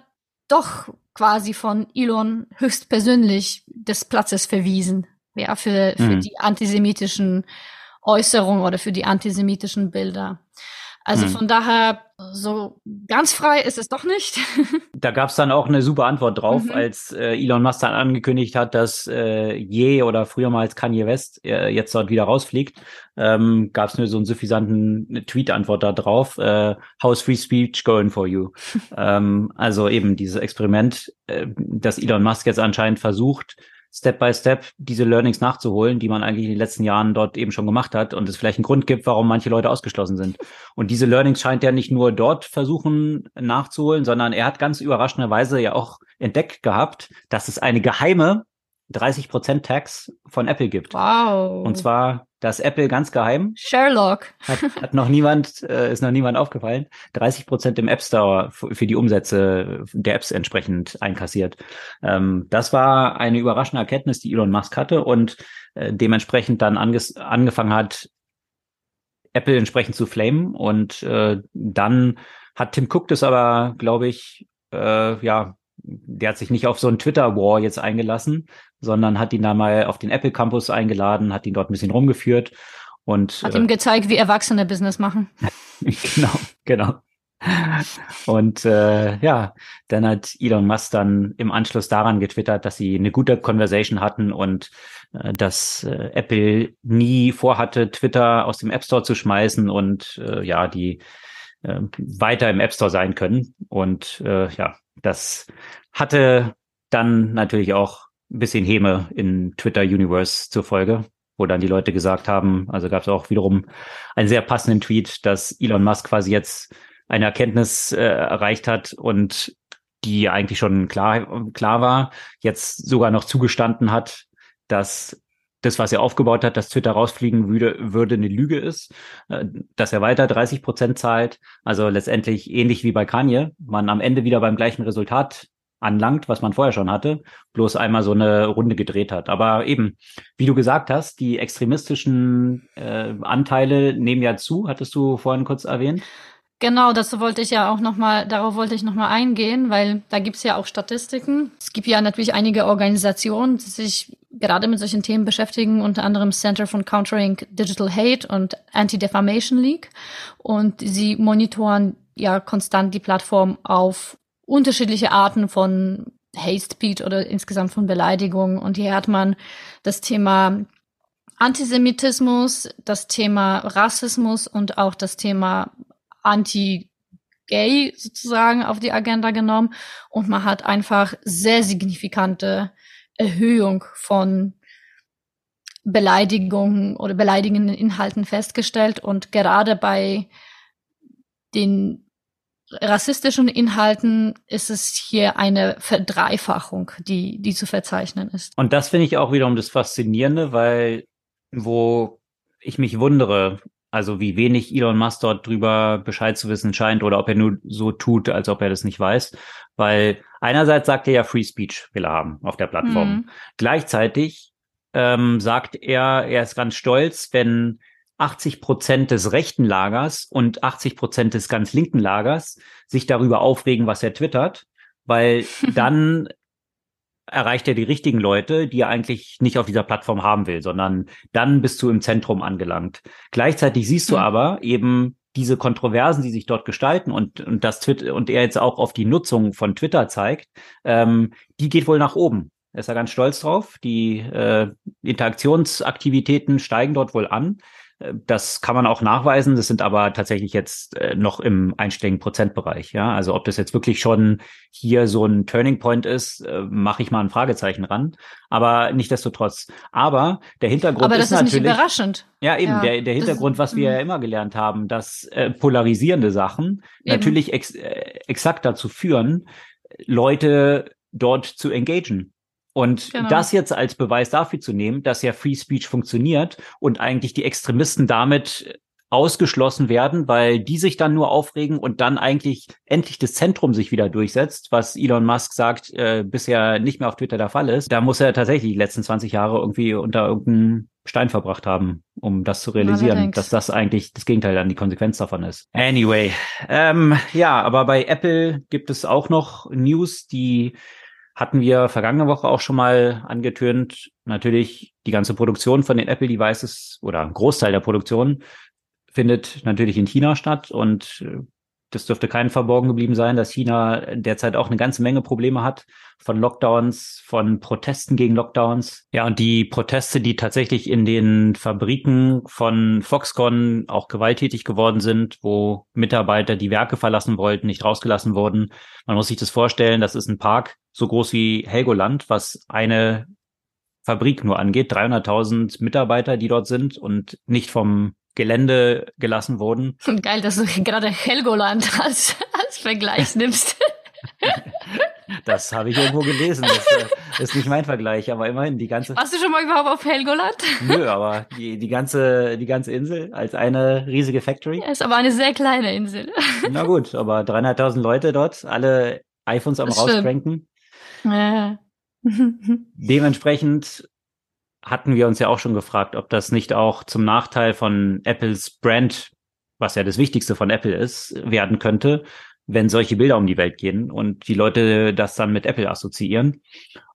doch quasi von Elon höchstpersönlich des Platzes verwiesen, ja, für, für mhm. die antisemitischen Äußerungen oder für die antisemitischen Bilder. Also mhm. von daher, so ganz frei ist es doch nicht. da gab es dann auch eine super Antwort drauf, mhm. als äh, Elon Musk dann angekündigt hat, dass äh, Je oder früher mal als Kanye West äh, jetzt dort wieder rausfliegt. Ähm, gab es nur so einen suffisanten Tweet-Antwort da drauf. Äh, How's Free Speech going for you? ähm, also eben dieses Experiment, äh, das Elon Musk jetzt anscheinend versucht, Step by Step diese Learnings nachzuholen, die man eigentlich in den letzten Jahren dort eben schon gemacht hat und es vielleicht einen Grund gibt, warum manche Leute ausgeschlossen sind. Und diese Learnings scheint er nicht nur dort versuchen nachzuholen, sondern er hat ganz überraschenderweise ja auch entdeckt gehabt, dass es eine geheime 30% Tax von Apple gibt. Wow. Und zwar, dass Apple ganz geheim. Sherlock. Hat, hat noch niemand, äh, ist noch niemand aufgefallen. 30% im App Store für die Umsätze der Apps entsprechend einkassiert. Ähm, das war eine überraschende Erkenntnis, die Elon Musk hatte und äh, dementsprechend dann angefangen hat, Apple entsprechend zu flamen. Und äh, dann hat Tim Cook das aber, glaube ich, äh, ja, der hat sich nicht auf so ein Twitter-War jetzt eingelassen, sondern hat ihn da mal auf den Apple Campus eingeladen, hat ihn dort ein bisschen rumgeführt und hat äh, ihm gezeigt, wie Erwachsene Business machen. genau, genau. Und äh, ja, dann hat Elon Musk dann im Anschluss daran getwittert, dass sie eine gute Conversation hatten und äh, dass äh, Apple nie vorhatte, Twitter aus dem App Store zu schmeißen und äh, ja, die äh, weiter im App Store sein können. Und äh, ja, das hatte dann natürlich auch ein bisschen Häme in Twitter Universe zur Folge, wo dann die Leute gesagt haben, also gab es auch wiederum einen sehr passenden Tweet, dass Elon Musk quasi jetzt eine Erkenntnis äh, erreicht hat und die eigentlich schon klar, klar war, jetzt sogar noch zugestanden hat, dass das, was er aufgebaut hat, dass Twitter rausfliegen würde, würde eine Lüge ist, äh, dass er weiter 30 Prozent zahlt. Also letztendlich ähnlich wie bei Kanye, man am Ende wieder beim gleichen Resultat anlangt, was man vorher schon hatte, bloß einmal so eine Runde gedreht hat. Aber eben, wie du gesagt hast, die extremistischen äh, Anteile nehmen ja zu, hattest du vorhin kurz erwähnt. Genau, dazu wollte ich ja auch nochmal, darauf wollte ich nochmal eingehen, weil da gibt's ja auch Statistiken. Es gibt ja natürlich einige Organisationen, die sich gerade mit solchen Themen beschäftigen, unter anderem Center for Countering Digital Hate und Anti-Defamation League. Und sie monitoren ja konstant die Plattform auf unterschiedliche Arten von Hate Speech oder insgesamt von Beleidigungen. Und hier hat man das Thema Antisemitismus, das Thema Rassismus und auch das Thema anti-gay sozusagen auf die Agenda genommen und man hat einfach sehr signifikante Erhöhung von Beleidigungen oder beleidigenden Inhalten festgestellt und gerade bei den rassistischen Inhalten ist es hier eine Verdreifachung, die, die zu verzeichnen ist. Und das finde ich auch wiederum das Faszinierende, weil wo ich mich wundere, also wie wenig Elon Musk dort drüber Bescheid zu wissen scheint oder ob er nur so tut, als ob er das nicht weiß. Weil einerseits sagt er ja Free Speech will er haben auf der Plattform. Mhm. Gleichzeitig ähm, sagt er, er ist ganz stolz, wenn 80 Prozent des rechten Lagers und 80 Prozent des ganz linken Lagers sich darüber aufregen, was er twittert, weil dann erreicht er die richtigen Leute, die er eigentlich nicht auf dieser Plattform haben will, sondern dann bist du im Zentrum angelangt. Gleichzeitig siehst du mhm. aber eben diese Kontroversen, die sich dort gestalten und, und das Twitter und er jetzt auch auf die Nutzung von Twitter zeigt, ähm, die geht wohl nach oben. Er ist da ganz stolz drauf. Die äh, Interaktionsaktivitäten steigen dort wohl an. Das kann man auch nachweisen. Das sind aber tatsächlich jetzt äh, noch im einstelligen Prozentbereich. Ja, also ob das jetzt wirklich schon hier so ein Turning Point ist, äh, mache ich mal ein Fragezeichen ran. Aber nichtdestotrotz. Aber der Hintergrund aber das ist, ist natürlich nicht überraschend. Ja, eben ja, der der Hintergrund, was wir ja mhm. immer gelernt haben, dass äh, polarisierende Sachen eben. natürlich ex, äh, exakt dazu führen, Leute dort zu engagen. Und genau. das jetzt als Beweis dafür zu nehmen, dass ja Free Speech funktioniert und eigentlich die Extremisten damit ausgeschlossen werden, weil die sich dann nur aufregen und dann eigentlich endlich das Zentrum sich wieder durchsetzt, was Elon Musk sagt, äh, bisher nicht mehr auf Twitter der Fall ist. Da muss er tatsächlich die letzten 20 Jahre irgendwie unter irgendeinem Stein verbracht haben, um das zu realisieren, Allerdings. dass das eigentlich das Gegenteil dann die Konsequenz davon ist. Anyway, ähm, ja, aber bei Apple gibt es auch noch News, die hatten wir vergangene Woche auch schon mal angetönt. Natürlich die ganze Produktion von den Apple Devices oder ein Großteil der Produktion findet natürlich in China statt und äh, das dürfte kein verborgen geblieben sein, dass China derzeit auch eine ganze Menge Probleme hat von Lockdowns, von Protesten gegen Lockdowns. Ja, und die Proteste, die tatsächlich in den Fabriken von Foxconn auch gewalttätig geworden sind, wo Mitarbeiter die Werke verlassen wollten, nicht rausgelassen wurden. Man muss sich das vorstellen, das ist ein Park so groß wie Helgoland, was eine Fabrik nur angeht, 300.000 Mitarbeiter, die dort sind und nicht vom Gelände gelassen wurden. Geil, dass du gerade Helgoland als, als Vergleich nimmst. Das habe ich irgendwo gelesen. Das äh, ist nicht mein Vergleich, aber immerhin die ganze. Warst du schon mal überhaupt auf Helgoland? Nö, aber die, die ganze, die ganze Insel als eine riesige Factory. Ja, ist aber eine sehr kleine Insel. Na gut, aber 300.000 Leute dort, alle iPhones am rauscranken. Ja. Dementsprechend hatten wir uns ja auch schon gefragt, ob das nicht auch zum Nachteil von Apples Brand, was ja das Wichtigste von Apple ist, werden könnte, wenn solche Bilder um die Welt gehen und die Leute das dann mit Apple assoziieren.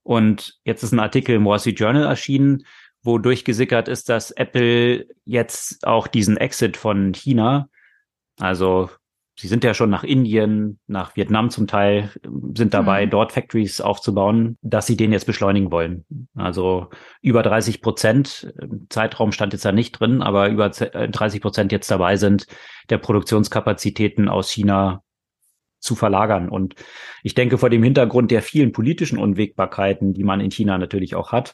Und jetzt ist ein Artikel im Wall Street Journal erschienen, wo durchgesickert ist, dass Apple jetzt auch diesen Exit von China, also sie sind ja schon nach Indien, nach Vietnam zum Teil, sind dabei, mhm. dort Factories aufzubauen, dass sie den jetzt beschleunigen wollen. Also über 30 Prozent, Zeitraum stand jetzt da nicht drin, aber über 30 Prozent jetzt dabei sind, der Produktionskapazitäten aus China zu verlagern. Und ich denke, vor dem Hintergrund der vielen politischen Unwägbarkeiten, die man in China natürlich auch hat,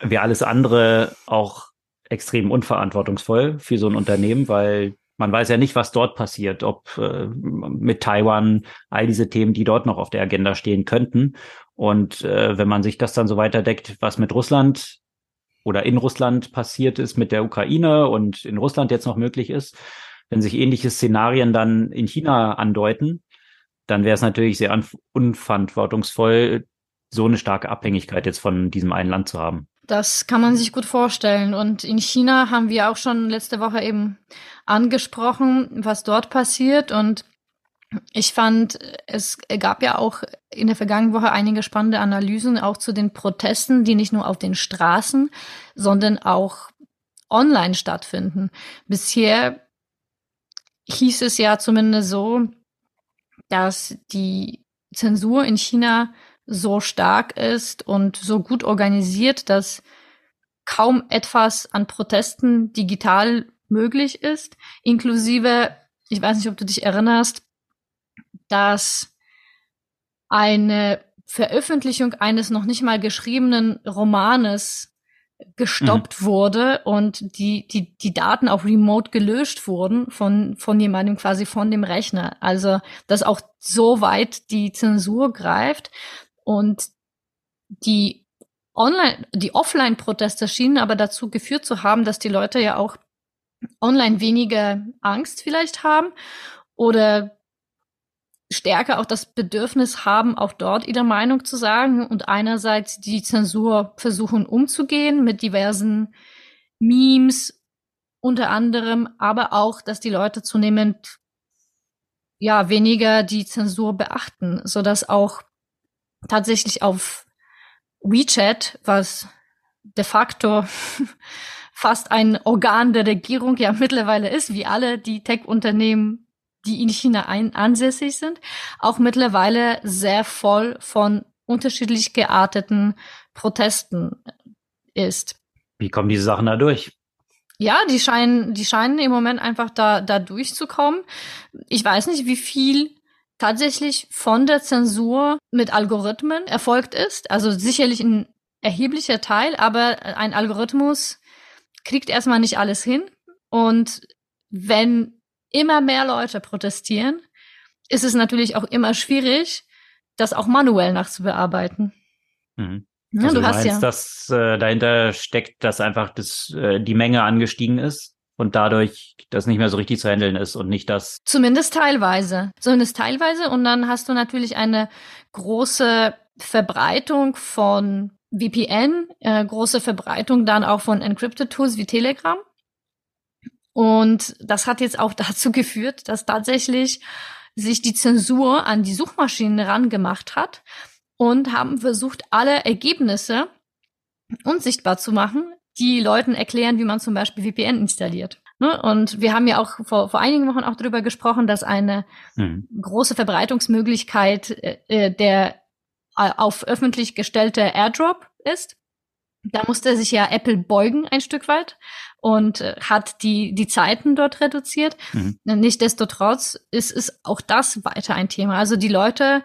wäre alles andere auch extrem unverantwortungsvoll für so ein Unternehmen, weil man weiß ja nicht, was dort passiert, ob äh, mit Taiwan all diese Themen, die dort noch auf der Agenda stehen könnten. Und äh, wenn man sich das dann so weiterdeckt, was mit Russland oder in Russland passiert ist mit der Ukraine und in Russland jetzt noch möglich ist, wenn sich ähnliche Szenarien dann in China andeuten, dann wäre es natürlich sehr unverantwortungsvoll, so eine starke Abhängigkeit jetzt von diesem einen Land zu haben. Das kann man sich gut vorstellen. Und in China haben wir auch schon letzte Woche eben angesprochen, was dort passiert. Und ich fand, es gab ja auch in der vergangenen Woche einige spannende Analysen auch zu den Protesten, die nicht nur auf den Straßen, sondern auch online stattfinden. Bisher hieß es ja zumindest so, dass die Zensur in China so stark ist und so gut organisiert, dass kaum etwas an Protesten digital möglich ist, inklusive, ich weiß nicht, ob du dich erinnerst, dass eine Veröffentlichung eines noch nicht mal geschriebenen Romanes gestoppt mhm. wurde und die, die, die Daten auch remote gelöscht wurden von, von jemandem quasi von dem Rechner. Also, dass auch so weit die Zensur greift und die Online, die Offline-Proteste schienen aber dazu geführt zu haben, dass die Leute ja auch online weniger Angst vielleicht haben oder stärker auch das Bedürfnis haben, auch dort ihre Meinung zu sagen und einerseits die Zensur versuchen umzugehen mit diversen Memes unter anderem, aber auch, dass die Leute zunehmend ja weniger die Zensur beachten, so dass auch tatsächlich auf WeChat, was de facto fast ein Organ der Regierung ja mittlerweile ist, wie alle die Tech-Unternehmen die in China ein, ansässig sind, auch mittlerweile sehr voll von unterschiedlich gearteten Protesten ist. Wie kommen diese Sachen da durch? Ja, die scheinen, die scheinen im Moment einfach da, da durchzukommen. Ich weiß nicht, wie viel tatsächlich von der Zensur mit Algorithmen erfolgt ist. Also sicherlich ein erheblicher Teil, aber ein Algorithmus kriegt erstmal nicht alles hin. Und wenn immer mehr Leute protestieren, ist es natürlich auch immer schwierig, das auch manuell nachzubearbeiten. Mhm. Ja, also du, meinst, ja. dass äh, dahinter steckt, dass einfach das, äh, die Menge angestiegen ist? Und dadurch das nicht mehr so richtig zu handeln ist und nicht das. Zumindest teilweise. Zumindest teilweise. Und dann hast du natürlich eine große Verbreitung von VPN, äh, große Verbreitung dann auch von Encrypted Tools wie Telegram. Und das hat jetzt auch dazu geführt, dass tatsächlich sich die Zensur an die Suchmaschinen rangemacht hat und haben versucht, alle Ergebnisse unsichtbar zu machen, die Leuten erklären, wie man zum Beispiel VPN installiert. Ne? Und wir haben ja auch vor, vor einigen Wochen auch darüber gesprochen, dass eine mhm. große Verbreitungsmöglichkeit äh, äh der äh, auf öffentlich gestellte AirDrop ist. Da musste sich ja Apple beugen ein Stück weit und äh, hat die, die Zeiten dort reduziert. Mhm. Nichtsdestotrotz ist, ist auch das weiter ein Thema. Also die Leute,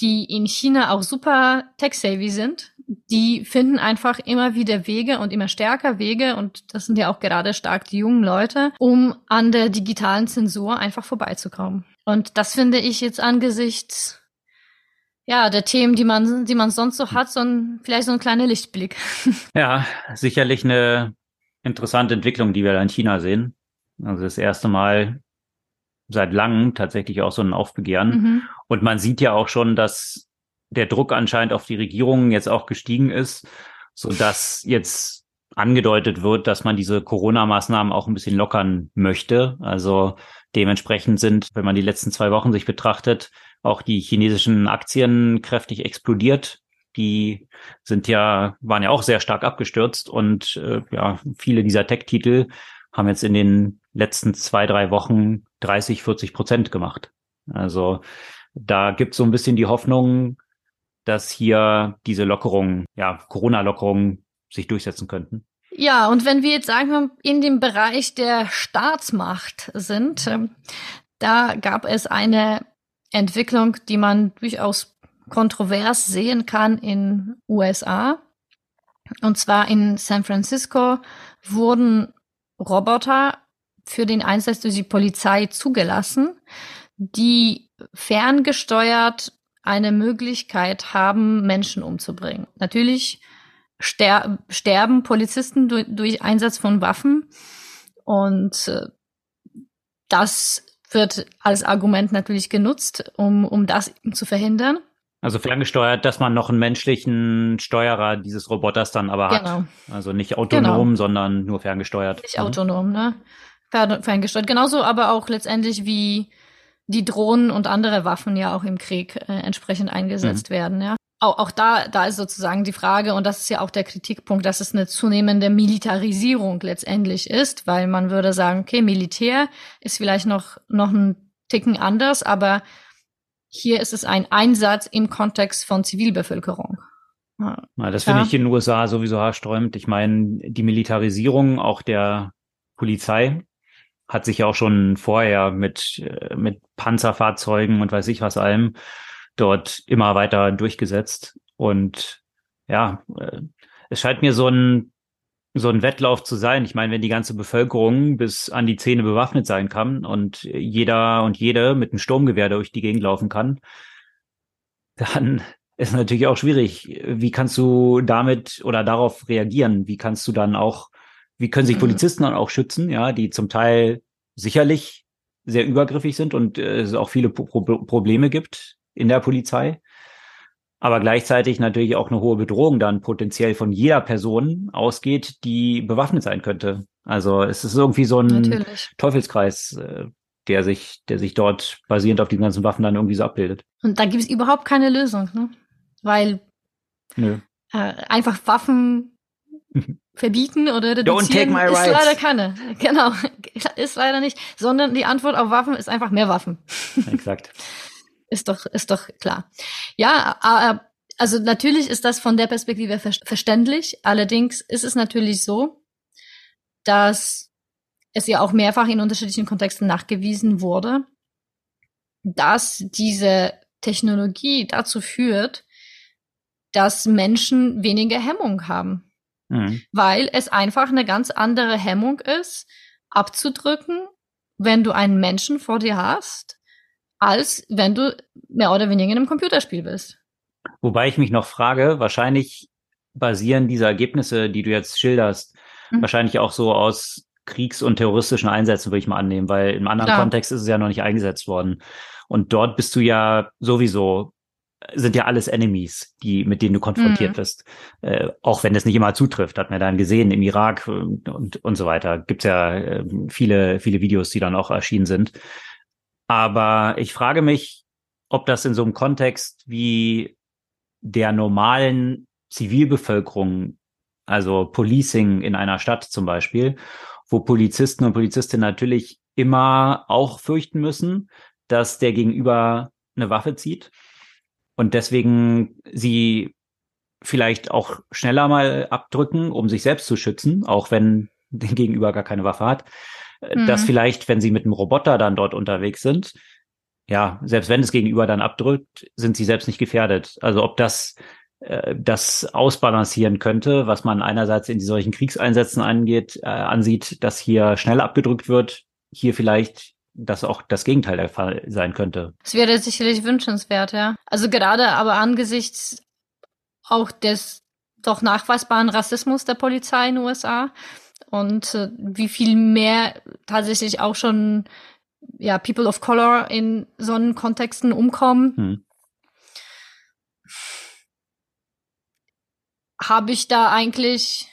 die in China auch super tech-savvy sind, die finden einfach immer wieder Wege und immer stärker Wege, und das sind ja auch gerade stark die jungen Leute, um an der digitalen Zensur einfach vorbeizukommen. Und das finde ich jetzt angesichts ja, der Themen, die man, die man sonst so hat, so ein, vielleicht so ein kleiner Lichtblick. Ja, sicherlich eine interessante Entwicklung, die wir da in China sehen. Also das erste Mal seit langem tatsächlich auch so ein Aufbegehren. Mhm. Und man sieht ja auch schon, dass der Druck anscheinend auf die Regierung jetzt auch gestiegen ist, so dass jetzt angedeutet wird, dass man diese Corona-Maßnahmen auch ein bisschen lockern möchte. Also dementsprechend sind, wenn man die letzten zwei Wochen sich betrachtet, auch die chinesischen Aktien kräftig explodiert. Die sind ja, waren ja auch sehr stark abgestürzt und äh, ja, viele dieser Tech-Titel haben jetzt in den letzten zwei, drei Wochen 30, 40 Prozent gemacht. Also da gibt es so ein bisschen die Hoffnung, dass hier diese Lockerungen, ja, Corona-Lockerungen sich durchsetzen könnten. Ja, und wenn wir jetzt sagen in dem Bereich der Staatsmacht sind, ähm, da gab es eine Entwicklung, die man durchaus kontrovers sehen kann in USA. Und zwar in San Francisco wurden Roboter für den Einsatz durch die Polizei zugelassen, die ferngesteuert eine Möglichkeit haben, Menschen umzubringen. Natürlich ster sterben Polizisten durch, durch, Einsatz von Waffen und äh, das wird als Argument natürlich genutzt, um, um das zu verhindern. Also ferngesteuert, dass man noch einen menschlichen Steuerer dieses Roboters dann aber genau. hat. Also nicht autonom, genau. sondern nur ferngesteuert. Nicht mhm. autonom, ne? Ferngesteuert. Genauso aber auch letztendlich wie die Drohnen und andere Waffen ja auch im Krieg äh, entsprechend eingesetzt mhm. werden, ja. Auch, auch da, da ist sozusagen die Frage, und das ist ja auch der Kritikpunkt, dass es eine zunehmende Militarisierung letztendlich ist, weil man würde sagen, okay, Militär ist vielleicht noch, noch ein Ticken anders, aber hier ist es ein Einsatz im Kontext von Zivilbevölkerung. Ja, das finde ich in den USA sowieso haarsträubend. Ich meine, die Militarisierung auch der Polizei hat sich auch schon vorher mit, äh, mit Panzerfahrzeugen und weiß ich was allem dort immer weiter durchgesetzt. Und ja, äh, es scheint mir so ein, so ein Wettlauf zu sein. Ich meine, wenn die ganze Bevölkerung bis an die Zähne bewaffnet sein kann und jeder und jede mit einem Sturmgewehr durch die Gegend laufen kann, dann ist natürlich auch schwierig. Wie kannst du damit oder darauf reagieren? Wie kannst du dann auch wie können sich mhm. Polizisten dann auch schützen, ja, die zum Teil sicherlich sehr übergriffig sind und äh, es auch viele Pro Probleme gibt in der Polizei, aber gleichzeitig natürlich auch eine hohe Bedrohung dann potenziell von jeder Person ausgeht, die bewaffnet sein könnte. Also es ist irgendwie so ein natürlich. Teufelskreis, äh, der sich, der sich dort basierend auf den ganzen Waffen dann irgendwie so abbildet. Und da gibt es überhaupt keine Lösung, ne? Weil Nö. Äh, einfach Waffen verbieten oder reduzieren Don't take my ist leider keine. Genau, ist leider nicht. Sondern die Antwort auf Waffen ist einfach mehr Waffen. Exakt. ist doch, ist doch klar. Ja, also natürlich ist das von der Perspektive verständlich. Allerdings ist es natürlich so, dass es ja auch mehrfach in unterschiedlichen Kontexten nachgewiesen wurde, dass diese Technologie dazu führt, dass Menschen weniger Hemmung haben Mhm. Weil es einfach eine ganz andere Hemmung ist, abzudrücken, wenn du einen Menschen vor dir hast, als wenn du mehr oder weniger in einem Computerspiel bist. Wobei ich mich noch frage, wahrscheinlich basieren diese Ergebnisse, die du jetzt schilderst, mhm. wahrscheinlich auch so aus Kriegs- und terroristischen Einsätzen, würde ich mal annehmen, weil im anderen Klar. Kontext ist es ja noch nicht eingesetzt worden. Und dort bist du ja sowieso sind ja alles Enemies, die, mit denen du konfrontiert mhm. wirst. Äh, auch wenn es nicht immer zutrifft, hat man dann gesehen im Irak und, und, und so weiter. Gibt's ja äh, viele, viele Videos, die dann auch erschienen sind. Aber ich frage mich, ob das in so einem Kontext wie der normalen Zivilbevölkerung, also Policing in einer Stadt zum Beispiel, wo Polizisten und Polizistinnen natürlich immer auch fürchten müssen, dass der Gegenüber eine Waffe zieht und deswegen sie vielleicht auch schneller mal abdrücken, um sich selbst zu schützen, auch wenn der Gegenüber gar keine Waffe hat. Mhm. Dass vielleicht, wenn sie mit einem Roboter dann dort unterwegs sind, ja, selbst wenn das Gegenüber dann abdrückt, sind sie selbst nicht gefährdet. Also ob das äh, das ausbalancieren könnte, was man einerseits in solchen Kriegseinsätzen angeht, äh, ansieht, dass hier schnell abgedrückt wird, hier vielleicht dass auch das Gegenteil der Fall sein könnte. Es wäre sicherlich wünschenswert, ja. Also gerade aber angesichts auch des doch nachweisbaren Rassismus der Polizei in den USA und äh, wie viel mehr tatsächlich auch schon ja People of Color in so einen Kontexten umkommen. Hm. Habe ich da eigentlich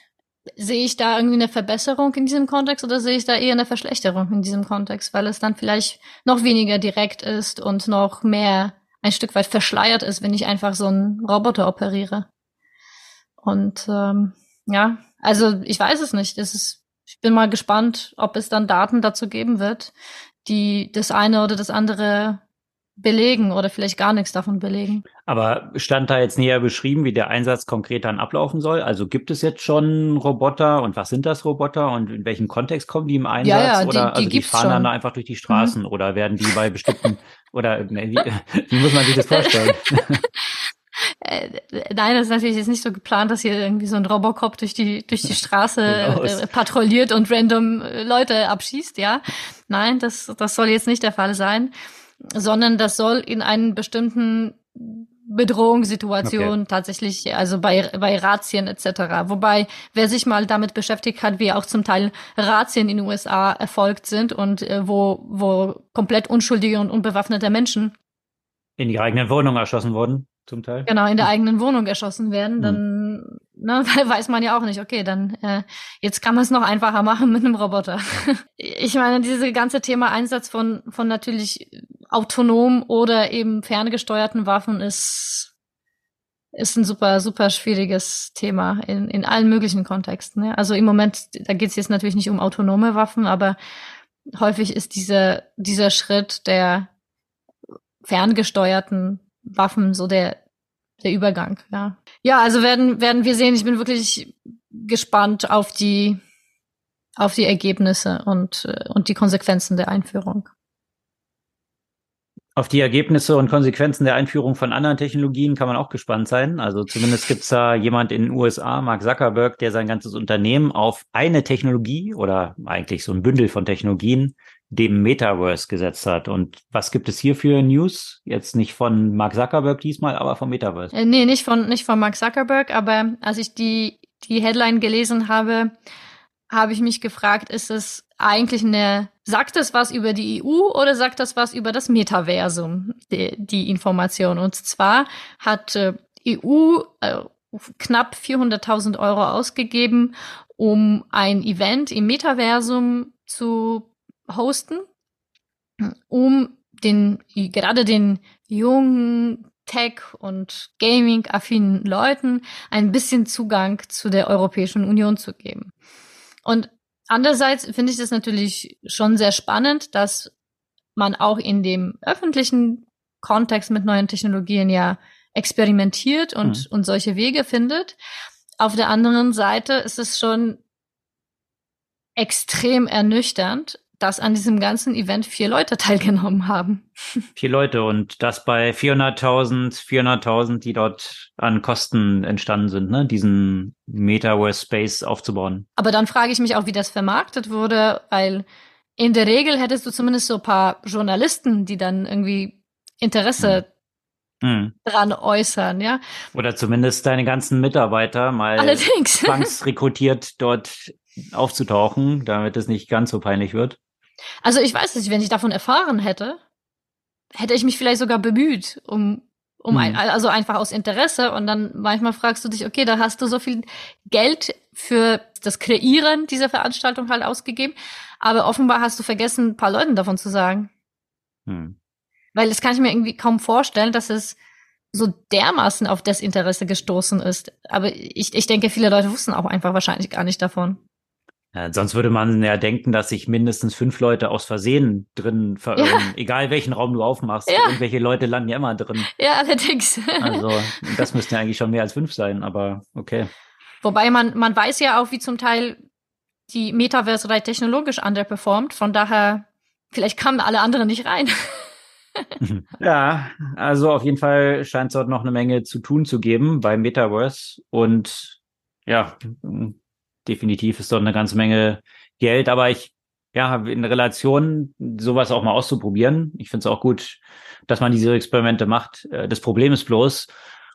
sehe ich da irgendwie eine Verbesserung in diesem Kontext oder sehe ich da eher eine Verschlechterung in diesem Kontext, weil es dann vielleicht noch weniger direkt ist und noch mehr ein Stück weit verschleiert ist, wenn ich einfach so einen Roboter operiere. Und ähm, ja, also ich weiß es nicht. Das ist, ich bin mal gespannt, ob es dann Daten dazu geben wird, die das eine oder das andere belegen oder vielleicht gar nichts davon belegen. Aber stand da jetzt näher beschrieben, wie der Einsatz konkret dann ablaufen soll? Also gibt es jetzt schon Roboter und was sind das Roboter und in welchem Kontext kommen die im Einsatz? Ja, ja, die, oder die also die fahren schon. dann da einfach durch die Straßen mhm. oder werden die bei bestimmten oder ne, wie, wie muss man sich das vorstellen? Äh, nein, das ist natürlich jetzt nicht so geplant, dass hier irgendwie so ein Robocop durch die durch die Straße äh, patrouilliert und random äh, Leute abschießt, ja. Nein, das das soll jetzt nicht der Fall sein sondern das soll in einen bestimmten Bedrohungssituation okay. tatsächlich, also bei, bei Razzien etc. Wobei, wer sich mal damit beschäftigt hat, wie auch zum Teil Razzien in den USA erfolgt sind und äh, wo, wo komplett unschuldige und unbewaffnete Menschen in die eigenen Wohnungen erschossen wurden zum Teil. Genau, in der eigenen Wohnung erschossen werden, dann hm. ne, weiß man ja auch nicht, okay, dann äh, jetzt kann man es noch einfacher machen mit einem Roboter. ich meine, dieses ganze Thema Einsatz von, von natürlich autonom oder eben ferngesteuerten Waffen ist ist ein super, super schwieriges Thema in, in allen möglichen Kontexten. Ja. Also im Moment, da geht es jetzt natürlich nicht um autonome Waffen, aber häufig ist dieser, dieser Schritt der ferngesteuerten Waffen, so der, der Übergang, ja. Ja, also werden, werden wir sehen. Ich bin wirklich gespannt auf die, auf die Ergebnisse und, und die Konsequenzen der Einführung. Auf die Ergebnisse und Konsequenzen der Einführung von anderen Technologien kann man auch gespannt sein. Also zumindest gibt's da jemand in den USA, Mark Zuckerberg, der sein ganzes Unternehmen auf eine Technologie oder eigentlich so ein Bündel von Technologien dem Metaverse gesetzt hat. Und was gibt es hier für News? Jetzt nicht von Mark Zuckerberg diesmal, aber vom Metaverse. Äh, nee, nicht von, nicht von Mark Zuckerberg, aber als ich die, die Headline gelesen habe, habe ich mich gefragt, ist es eigentlich eine, sagt es was über die EU oder sagt das was über das Metaversum, die, die Information? Und zwar hat äh, EU äh, knapp 400.000 Euro ausgegeben, um ein Event im Metaversum zu hosten, um den, gerade den jungen Tech- und Gaming-affinen Leuten ein bisschen Zugang zu der Europäischen Union zu geben. Und andererseits finde ich das natürlich schon sehr spannend, dass man auch in dem öffentlichen Kontext mit neuen Technologien ja experimentiert und, mhm. und solche Wege findet. Auf der anderen Seite ist es schon extrem ernüchternd, dass an diesem ganzen Event vier Leute teilgenommen haben. Vier Leute und das bei 400.000, 400.000, die dort an Kosten entstanden sind, ne, diesen Metaverse Space aufzubauen. Aber dann frage ich mich auch, wie das vermarktet wurde, weil in der Regel hättest du zumindest so ein paar Journalisten, die dann irgendwie Interesse hm. dran äußern, ja. Oder zumindest deine ganzen Mitarbeiter mal Allerdings. zwangsrekrutiert dort aufzutauchen, damit es nicht ganz so peinlich wird? Also ich weiß nicht, wenn ich davon erfahren hätte, hätte ich mich vielleicht sogar bemüht, um um ein, hm. also einfach aus Interesse und dann manchmal fragst du dich, okay, da hast du so viel Geld für das Kreieren dieser Veranstaltung halt ausgegeben, aber offenbar hast du vergessen, ein paar Leuten davon zu sagen. Hm. Weil das kann ich mir irgendwie kaum vorstellen, dass es so dermaßen auf Desinteresse gestoßen ist. Aber ich, ich denke, viele Leute wussten auch einfach wahrscheinlich gar nicht davon. Ja, sonst würde man ja denken, dass sich mindestens fünf Leute aus Versehen drin verirren. Ja. Egal welchen Raum du aufmachst. Ja. Irgendwelche Leute landen ja immer drin. Ja, allerdings. Also, das müssten ja eigentlich schon mehr als fünf sein, aber okay. Wobei man, man weiß ja auch, wie zum Teil die Metaverse technologisch underperformt. Von daher, vielleicht kamen alle anderen nicht rein. ja, also auf jeden Fall scheint es dort noch eine Menge zu tun zu geben beim Metaverse. Und ja, definitiv ist dort eine ganze Menge Geld, aber ich ja, in Relation sowas auch mal auszuprobieren. Ich finde es auch gut, dass man diese Experimente macht. Äh, das Problem ist bloß,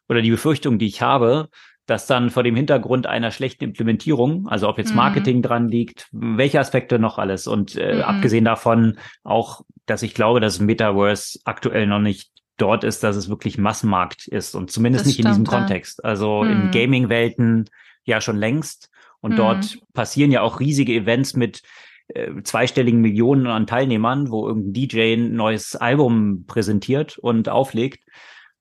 oder die Befürchtung, die ich habe, dass dann vor dem Hintergrund einer schlechten Implementierung, also ob jetzt mhm. Marketing mhm. dran liegt, welche Aspekte noch alles und äh, mhm. abgesehen davon auch, dass ich glaube, dass Metaverse aktuell noch nicht dort ist, dass es wirklich Massenmarkt ist und zumindest das nicht stimmt, in diesem ja. Kontext. Also mhm. in Gaming-Welten ja schon längst, und mhm. dort passieren ja auch riesige Events mit äh, zweistelligen Millionen an Teilnehmern, wo irgendein DJ ein neues Album präsentiert und auflegt.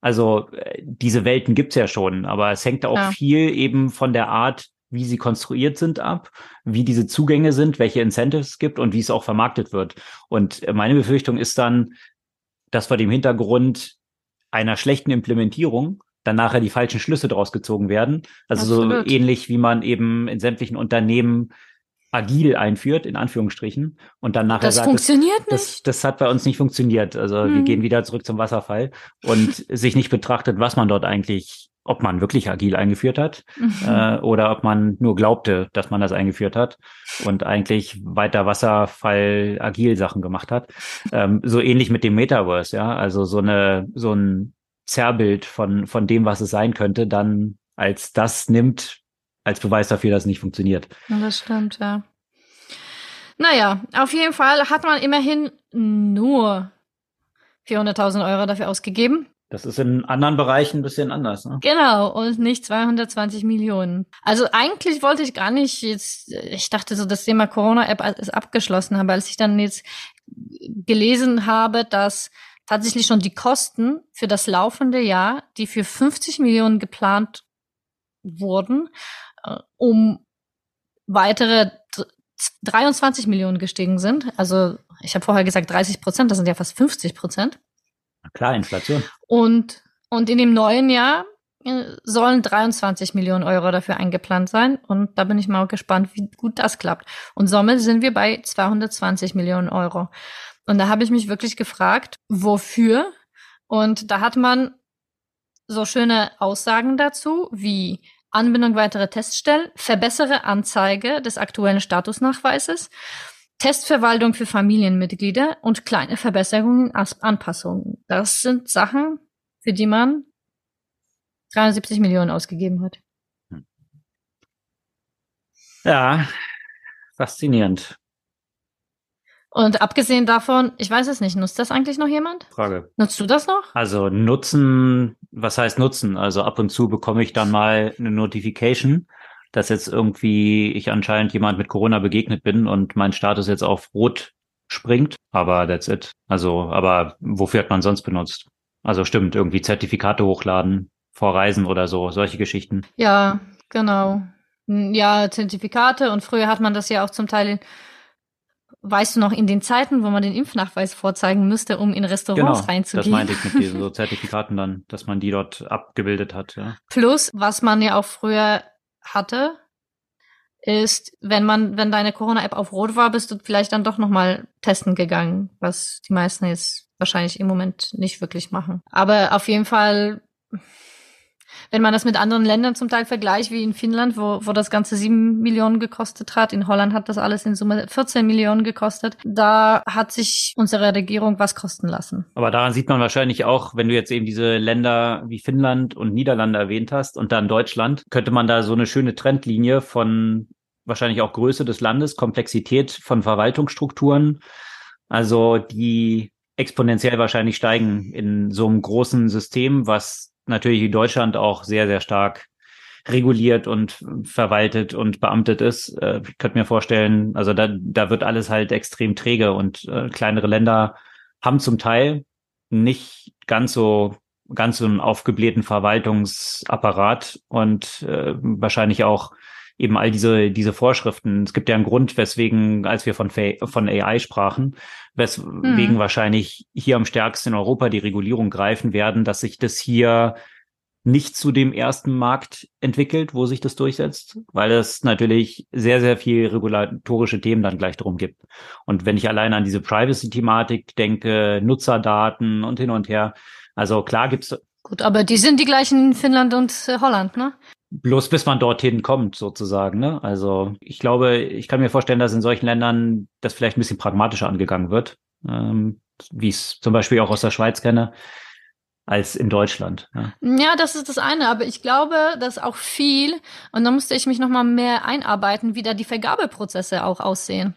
Also äh, diese Welten gibt's ja schon, aber es hängt auch ja. viel eben von der Art, wie sie konstruiert sind ab, wie diese Zugänge sind, welche Incentives es gibt und wie es auch vermarktet wird. Und meine Befürchtung ist dann, dass vor dem Hintergrund einer schlechten Implementierung dann nachher die falschen Schlüsse daraus gezogen werden. Also Absolut. so ähnlich wie man eben in sämtlichen Unternehmen agil einführt, in Anführungsstrichen, und dann nachher das sagt, funktioniert das, nicht. Das, das hat bei uns nicht funktioniert. Also hm. wir gehen wieder zurück zum Wasserfall und sich nicht betrachtet, was man dort eigentlich, ob man wirklich agil eingeführt hat mhm. äh, oder ob man nur glaubte, dass man das eingeführt hat und eigentlich weiter Wasserfall agil Sachen gemacht hat. Ähm, so ähnlich mit dem Metaverse, ja. Also so eine, so ein Zerrbild von, von dem, was es sein könnte, dann als das nimmt, als Beweis dafür, dass es nicht funktioniert. Das stimmt, ja. Naja, auf jeden Fall hat man immerhin nur 400.000 Euro dafür ausgegeben. Das ist in anderen Bereichen ein bisschen anders, ne? Genau, und nicht 220 Millionen. Also eigentlich wollte ich gar nicht jetzt, ich dachte so, das Thema Corona-App ist abgeschlossen, aber als ich dann jetzt gelesen habe, dass tatsächlich schon die Kosten für das laufende Jahr, die für 50 Millionen geplant wurden, äh, um weitere 23 Millionen gestiegen sind. Also ich habe vorher gesagt 30 Prozent, das sind ja fast 50 Prozent. Klar, Inflation. Und, und in dem neuen Jahr äh, sollen 23 Millionen Euro dafür eingeplant sein. Und da bin ich mal gespannt, wie gut das klappt. Und somit sind wir bei 220 Millionen Euro. Und da habe ich mich wirklich gefragt, wofür? Und da hat man so schöne Aussagen dazu, wie Anbindung weiterer Teststellen, verbessere Anzeige des aktuellen Statusnachweises, Testverwaltung für Familienmitglieder und kleine Verbesserungen, Anpassungen. Das sind Sachen, für die man 370 Millionen ausgegeben hat. Ja, faszinierend. Und abgesehen davon, ich weiß es nicht, nutzt das eigentlich noch jemand? Frage. Nutzt du das noch? Also nutzen, was heißt nutzen? Also ab und zu bekomme ich dann mal eine Notification, dass jetzt irgendwie ich anscheinend jemand mit Corona begegnet bin und mein Status jetzt auf Rot springt. Aber that's it. Also, aber wofür hat man sonst benutzt? Also stimmt, irgendwie Zertifikate hochladen vor Reisen oder so, solche Geschichten. Ja, genau. Ja, Zertifikate und früher hat man das ja auch zum Teil weißt du noch, in den Zeiten, wo man den Impfnachweis vorzeigen müsste, um in Restaurants genau, reinzugehen. Das meinte ich mit diesen so Zertifikaten dann, dass man die dort abgebildet hat, ja. Plus, was man ja auch früher hatte, ist, wenn man, wenn deine Corona-App auf Rot war, bist du vielleicht dann doch nochmal testen gegangen, was die meisten jetzt wahrscheinlich im Moment nicht wirklich machen. Aber auf jeden Fall wenn man das mit anderen Ländern zum Teil vergleicht, wie in Finnland, wo, wo das Ganze sieben Millionen gekostet hat, in Holland hat das alles in Summe 14 Millionen gekostet, da hat sich unsere Regierung was kosten lassen. Aber daran sieht man wahrscheinlich auch, wenn du jetzt eben diese Länder wie Finnland und Niederlande erwähnt hast und dann Deutschland, könnte man da so eine schöne Trendlinie von wahrscheinlich auch Größe des Landes, Komplexität von Verwaltungsstrukturen, also die exponentiell wahrscheinlich steigen in so einem großen System, was natürlich in Deutschland auch sehr, sehr stark reguliert und verwaltet und beamtet ist. Äh, ich könnte mir vorstellen, also da, da wird alles halt extrem träge und äh, kleinere Länder haben zum Teil nicht ganz so ganz so einen aufgeblähten Verwaltungsapparat und äh, wahrscheinlich auch eben all diese, diese Vorschriften. Es gibt ja einen Grund, weswegen, als wir von, von AI sprachen, weswegen hm. wahrscheinlich hier am stärksten in Europa die Regulierung greifen werden, dass sich das hier nicht zu dem ersten Markt entwickelt, wo sich das durchsetzt, weil es natürlich sehr, sehr viel regulatorische Themen dann gleich drum gibt. Und wenn ich allein an diese Privacy-Thematik denke, Nutzerdaten und hin und her, also klar gibt's. Gut, aber die sind die gleichen in Finnland und äh, Holland, ne? Bloß bis man dorthin kommt, sozusagen. Ne? Also ich glaube, ich kann mir vorstellen, dass in solchen Ländern das vielleicht ein bisschen pragmatischer angegangen wird, ähm, wie ich es zum Beispiel auch aus der Schweiz kenne, als in Deutschland. Ja. ja, das ist das eine, aber ich glaube, dass auch viel, und da musste ich mich nochmal mehr einarbeiten, wie da die Vergabeprozesse auch aussehen.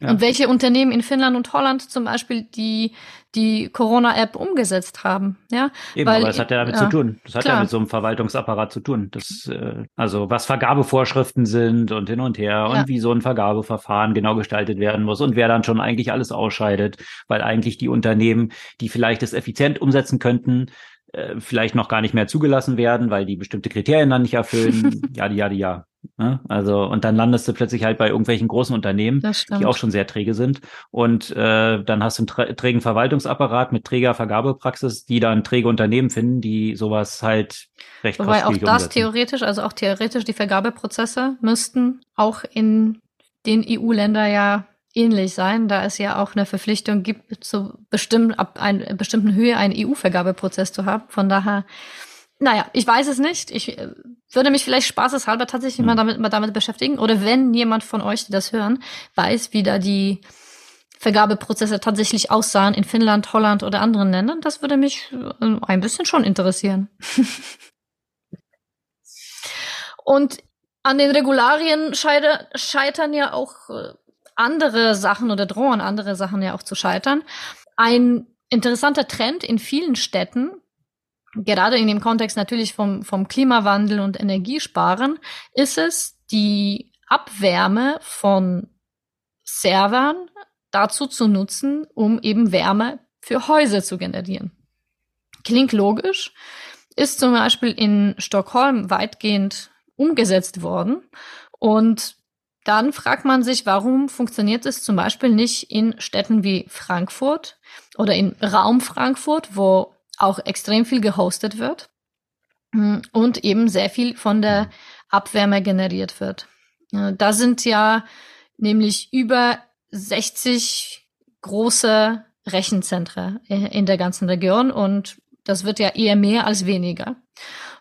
Ja. Und welche Unternehmen in Finnland und Holland zum Beispiel die die Corona-App umgesetzt haben, ja. Eben, Weil, aber das hat ja damit ja, zu tun. Das hat klar. ja mit so einem Verwaltungsapparat zu tun. Das, äh, also was Vergabevorschriften sind und hin und her ja. und wie so ein Vergabeverfahren genau gestaltet werden muss und wer dann schon eigentlich alles ausscheidet, weil eigentlich die Unternehmen, die vielleicht es effizient umsetzen könnten, äh, vielleicht noch gar nicht mehr zugelassen werden, weil die bestimmte Kriterien dann nicht erfüllen. ja, ja, ja. Ne? Also, und dann landest du plötzlich halt bei irgendwelchen großen Unternehmen, die auch schon sehr träge sind. Und äh, dann hast du einen trägen Verwaltungsapparat mit träger Vergabepraxis, die dann träge Unternehmen finden, die sowas halt recht Wobei auch das umsetzen. theoretisch, also auch theoretisch die Vergabeprozesse müssten auch in den EU-Länder ja ähnlich sein, da es ja auch eine Verpflichtung gibt, zu bestimmen, ab einer bestimmten Höhe einen EU-Vergabeprozess zu haben. Von daher, naja, ich weiß es nicht. Ich äh, würde mich vielleicht spaßeshalber tatsächlich mal, hm. damit, mal damit beschäftigen. Oder wenn jemand von euch, die das hören, weiß, wie da die Vergabeprozesse tatsächlich aussahen in Finnland, Holland oder anderen Ländern, das würde mich äh, ein bisschen schon interessieren. Und an den Regularien scheitern ja auch äh, andere Sachen oder drohen andere Sachen ja auch zu scheitern. Ein interessanter Trend in vielen Städten, gerade in dem Kontext natürlich vom, vom Klimawandel und Energiesparen, ist es, die Abwärme von Servern dazu zu nutzen, um eben Wärme für Häuser zu generieren. Klingt logisch, ist zum Beispiel in Stockholm weitgehend umgesetzt worden und dann fragt man sich, warum funktioniert es zum Beispiel nicht in Städten wie Frankfurt oder in Raum Frankfurt, wo auch extrem viel gehostet wird hm, und eben sehr viel von der Abwärme generiert wird. Da sind ja nämlich über 60 große Rechenzentren in der ganzen Region und das wird ja eher mehr als weniger.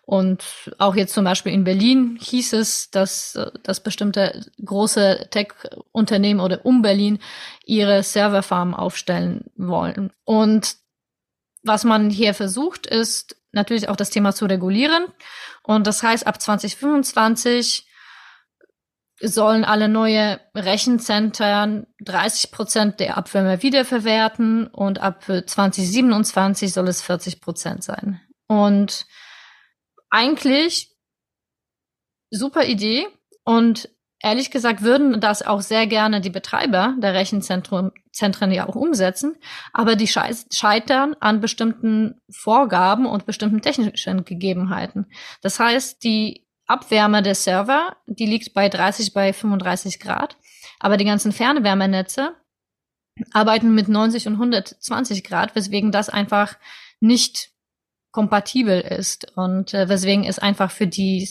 Und auch jetzt zum Beispiel in Berlin hieß es, dass, dass bestimmte große Tech-Unternehmen oder um Berlin ihre Serverfarmen aufstellen wollen. Und was man hier versucht, ist natürlich auch das Thema zu regulieren. Und das heißt, ab 2025 sollen alle neue Rechenzentren 30 Prozent der Abwärme wiederverwerten und ab 2027 soll es 40 Prozent sein. Und eigentlich super Idee und ehrlich gesagt würden das auch sehr gerne die Betreiber der Rechenzentren Zentren ja auch umsetzen, aber die scheitern an bestimmten Vorgaben und bestimmten technischen Gegebenheiten. Das heißt, die Abwärme der Server, die liegt bei 30 bei 35 Grad, aber die ganzen Fernwärmenetze arbeiten mit 90 und 120 Grad, weswegen das einfach nicht kompatibel ist und äh, weswegen es einfach für die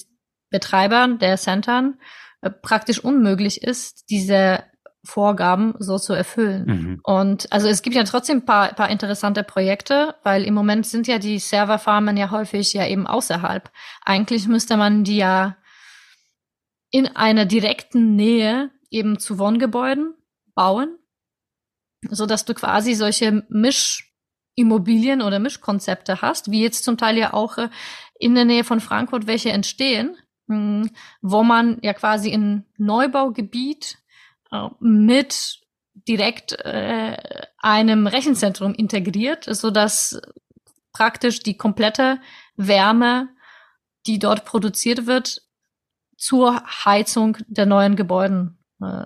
Betreiber der Centern äh, praktisch unmöglich ist, diese Vorgaben so zu erfüllen. Mhm. Und also es gibt ja trotzdem ein paar, paar interessante Projekte, weil im Moment sind ja die Serverfarmen ja häufig ja eben außerhalb. Eigentlich müsste man die ja in einer direkten Nähe eben zu Wohngebäuden bauen, so dass du quasi solche Misch Immobilien oder Mischkonzepte hast, wie jetzt zum Teil ja auch äh, in der Nähe von Frankfurt welche entstehen, hm, wo man ja quasi in Neubaugebiet äh, mit direkt äh, einem Rechenzentrum integriert, so dass praktisch die komplette Wärme, die dort produziert wird, zur Heizung der neuen Gebäuden äh,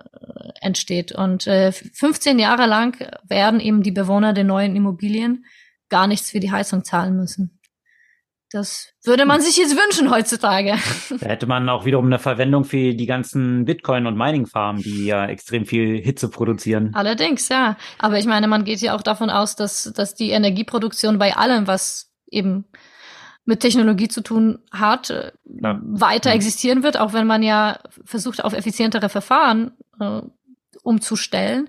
entsteht. Und äh, 15 Jahre lang werden eben die Bewohner der neuen Immobilien gar nichts für die Heizung zahlen müssen. Das würde man sich jetzt wünschen heutzutage. Da hätte man auch wiederum eine Verwendung für die ganzen Bitcoin- und Mining-Farmen, die ja extrem viel Hitze produzieren. Allerdings, ja. Aber ich meine, man geht ja auch davon aus, dass, dass die Energieproduktion bei allem, was eben mit Technologie zu tun hat, äh, ja. weiter existieren wird, auch wenn man ja versucht, auf effizientere Verfahren äh, umzustellen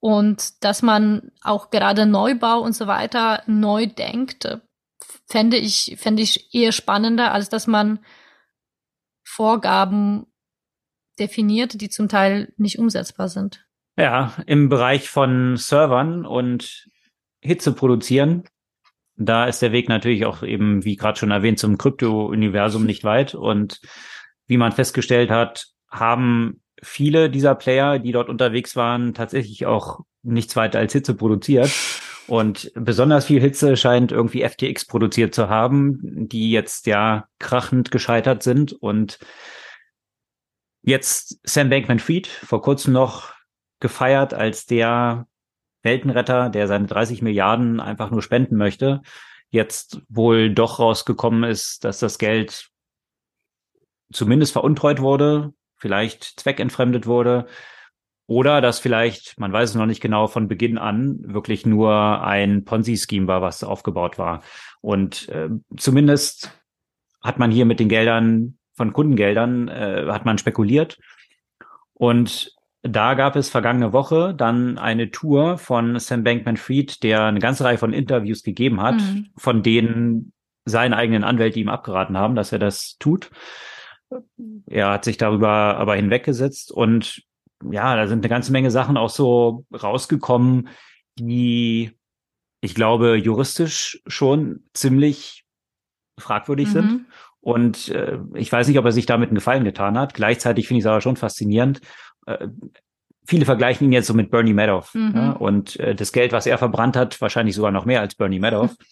und dass man auch gerade Neubau und so weiter neu denkt, äh, fände ich, fände ich eher spannender, als dass man Vorgaben definiert, die zum Teil nicht umsetzbar sind. Ja, im Bereich von Servern und Hitze produzieren, da ist der Weg natürlich auch eben, wie gerade schon erwähnt, zum Krypto-Universum nicht weit. Und wie man festgestellt hat, haben viele dieser Player, die dort unterwegs waren, tatsächlich auch nichts weiter als Hitze produziert. Und besonders viel Hitze scheint irgendwie FTX produziert zu haben, die jetzt ja krachend gescheitert sind. Und jetzt Sam Bankman-Fried vor kurzem noch gefeiert als der Weltenretter, der seine 30 Milliarden einfach nur spenden möchte. Jetzt wohl doch rausgekommen ist, dass das Geld zumindest veruntreut wurde, vielleicht zweckentfremdet wurde oder dass vielleicht, man weiß es noch nicht genau, von Beginn an wirklich nur ein Ponzi-Scheme war, was aufgebaut war. Und äh, zumindest hat man hier mit den Geldern von Kundengeldern, äh, hat man spekuliert. Und da gab es vergangene Woche dann eine Tour von Sam Bankman-Fried, der eine ganze Reihe von Interviews gegeben hat, mhm. von denen seine eigenen Anwälte ihm abgeraten haben, dass er das tut. Er hat sich darüber aber hinweggesetzt und ja, da sind eine ganze Menge Sachen auch so rausgekommen, die ich glaube juristisch schon ziemlich fragwürdig mhm. sind. Und äh, ich weiß nicht, ob er sich damit einen Gefallen getan hat. Gleichzeitig finde ich es aber schon faszinierend. Äh, viele vergleichen ihn jetzt so mit Bernie Madoff. Mhm. Ja, und äh, das Geld, was er verbrannt hat, wahrscheinlich sogar noch mehr als Bernie Madoff.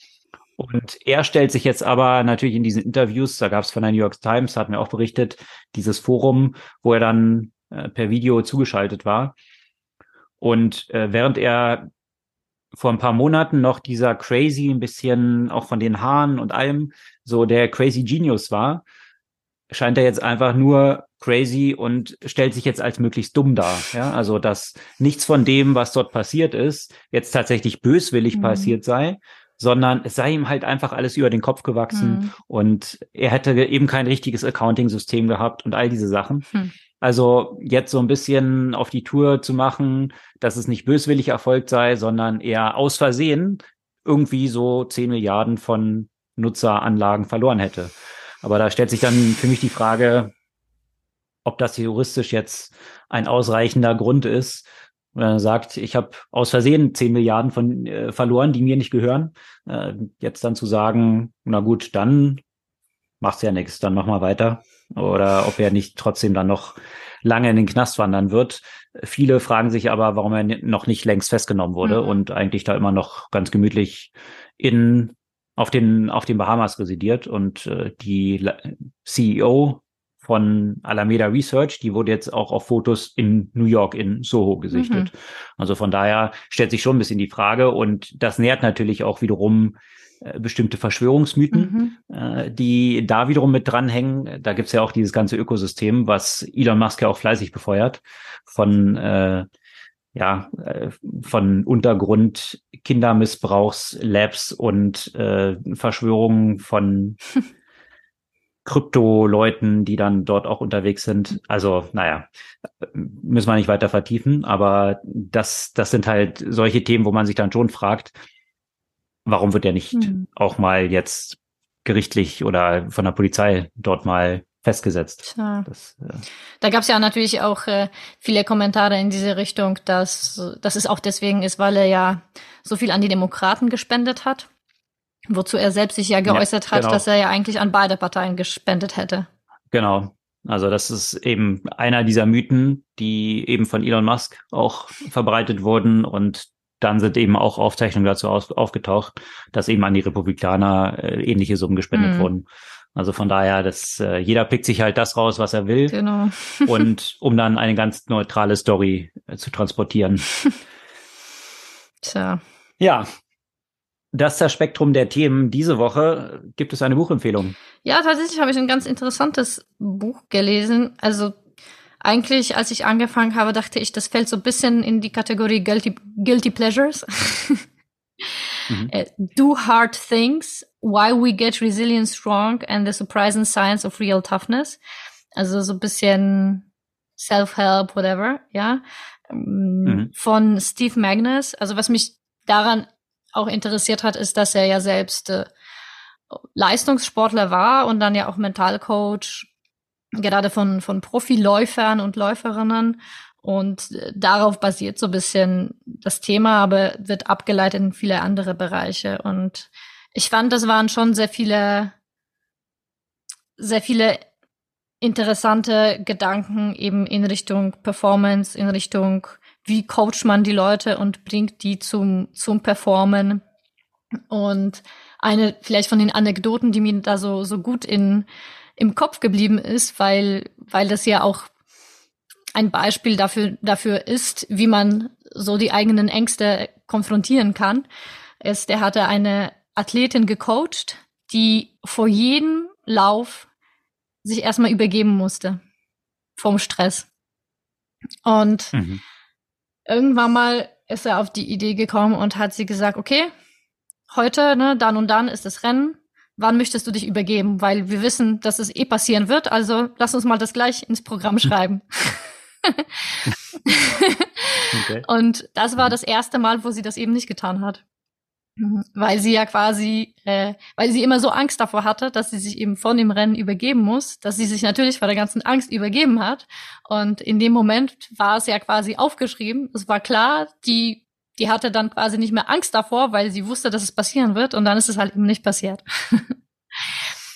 Und er stellt sich jetzt aber natürlich in diesen Interviews, da gab es von der New York Times, hat mir auch berichtet, dieses Forum, wo er dann äh, per Video zugeschaltet war. Und äh, während er vor ein paar Monaten noch dieser crazy, ein bisschen auch von den Haaren und allem, so der crazy Genius war, scheint er jetzt einfach nur crazy und stellt sich jetzt als möglichst dumm dar. Ja, also dass nichts von dem, was dort passiert ist, jetzt tatsächlich böswillig mhm. passiert sei, sondern es sei ihm halt einfach alles über den Kopf gewachsen mhm. und er hätte eben kein richtiges Accounting-System gehabt und all diese Sachen. Mhm. Also jetzt so ein bisschen auf die Tour zu machen, dass es nicht böswillig erfolgt sei, sondern eher aus Versehen irgendwie so 10 Milliarden von Nutzeranlagen verloren hätte. Aber da stellt sich dann für mich die Frage, ob das juristisch jetzt ein ausreichender Grund ist, wenn er sagt, ich habe aus Versehen 10 Milliarden von äh, verloren, die mir nicht gehören. Äh, jetzt dann zu sagen, na gut, dann macht's ja nichts, dann mach mal weiter oder ob er nicht trotzdem dann noch lange in den Knast wandern wird. Viele fragen sich aber, warum er noch nicht längst festgenommen wurde mhm. und eigentlich da immer noch ganz gemütlich in auf den auf den Bahamas residiert und äh, die CEO von Alameda Research, die wurde jetzt auch auf Fotos in New York in Soho gesichtet. Mhm. Also von daher stellt sich schon ein bisschen die Frage und das nährt natürlich auch wiederum äh, bestimmte Verschwörungsmythen, mhm. äh, die da wiederum mit dranhängen. Da gibt's ja auch dieses ganze Ökosystem, was Elon Musk ja auch fleißig befeuert, von äh, ja, äh, von Untergrund, Kindermissbrauchslabs und äh, Verschwörungen von Krypto-Leuten, die dann dort auch unterwegs sind. Also, naja, müssen wir nicht weiter vertiefen, aber das, das sind halt solche Themen, wo man sich dann schon fragt, warum wird er nicht mhm. auch mal jetzt gerichtlich oder von der Polizei dort mal festgesetzt. Ja. Das, äh da gab es ja natürlich auch äh, viele Kommentare in diese Richtung, dass, dass es auch deswegen ist, weil er ja so viel an die Demokraten gespendet hat. Wozu er selbst sich ja geäußert ja, genau. hat, dass er ja eigentlich an beide Parteien gespendet hätte. Genau. Also das ist eben einer dieser Mythen, die eben von Elon Musk auch verbreitet wurden und dann sind eben auch Aufzeichnungen dazu auf, aufgetaucht, dass eben an die Republikaner äh, ähnliche Summen gespendet mhm. wurden. Also von daher, dass äh, jeder pickt sich halt das raus, was er will. Genau. und um dann eine ganz neutrale Story äh, zu transportieren. Tja. Ja. Das ist das Spektrum der Themen. Diese Woche gibt es eine Buchempfehlung. Ja, tatsächlich habe ich ein ganz interessantes Buch gelesen. Also eigentlich, als ich angefangen habe, dachte ich, das fällt so ein bisschen in die Kategorie Guilty, Guilty Pleasures. mhm. Äh, Do Hard Things, Why We Get Resilience Strong and the Surprising Science of Real Toughness. Also so ein bisschen Self-Help, whatever, ja. Mhm. Von Steve Magnus. Also was mich daran auch interessiert hat, ist, dass er ja selbst äh, Leistungssportler war und dann ja auch Mentalcoach gerade von, von Profiläufern und Läuferinnen. Und äh, darauf basiert so ein bisschen das Thema, aber wird abgeleitet in viele andere Bereiche. Und ich fand, das waren schon sehr viele, sehr viele interessante Gedanken eben in Richtung Performance, in Richtung, wie coacht man die Leute und bringt die zum, zum Performen. Und eine vielleicht von den Anekdoten, die mir da so, so gut in, im Kopf geblieben ist, weil, weil das ja auch ein Beispiel dafür, dafür ist, wie man so die eigenen Ängste konfrontieren kann, ist, der hatte eine Athletin gecoacht, die vor jedem Lauf sich erstmal übergeben musste vom Stress. Und mhm. irgendwann mal ist er auf die Idee gekommen und hat sie gesagt, okay, heute, ne, dann und dann ist das Rennen, wann möchtest du dich übergeben? Weil wir wissen, dass es eh passieren wird. Also lass uns mal das gleich ins Programm schreiben. Okay. Und das war das erste Mal, wo sie das eben nicht getan hat. Mhm. Weil sie ja quasi, äh, weil sie immer so Angst davor hatte, dass sie sich eben von dem Rennen übergeben muss, dass sie sich natürlich vor der ganzen Angst übergeben hat. Und in dem Moment war es ja quasi aufgeschrieben. Es war klar, die die hatte dann quasi nicht mehr Angst davor, weil sie wusste, dass es passieren wird und dann ist es halt eben nicht passiert.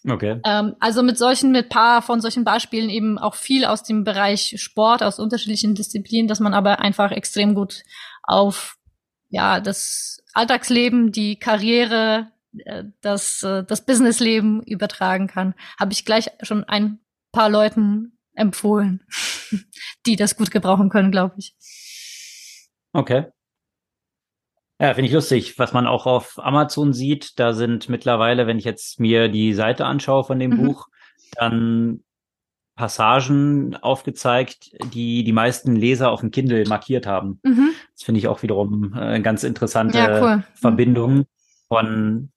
Okay. Ähm, also mit solchen, mit paar von solchen Beispielen eben auch viel aus dem Bereich Sport, aus unterschiedlichen Disziplinen, dass man aber einfach extrem gut auf ja das Alltagsleben, die Karriere, äh, das äh, das Businessleben übertragen kann. Habe ich gleich schon ein paar Leuten empfohlen, die das gut gebrauchen können, glaube ich. Okay. Ja, finde ich lustig, was man auch auf Amazon sieht. Da sind mittlerweile, wenn ich jetzt mir die Seite anschaue von dem mhm. Buch, dann Passagen aufgezeigt, die die meisten Leser auf dem Kindle markiert haben. Mhm. Das finde ich auch wiederum äh, eine ganz interessante ja, cool. Mhm. Verbindung von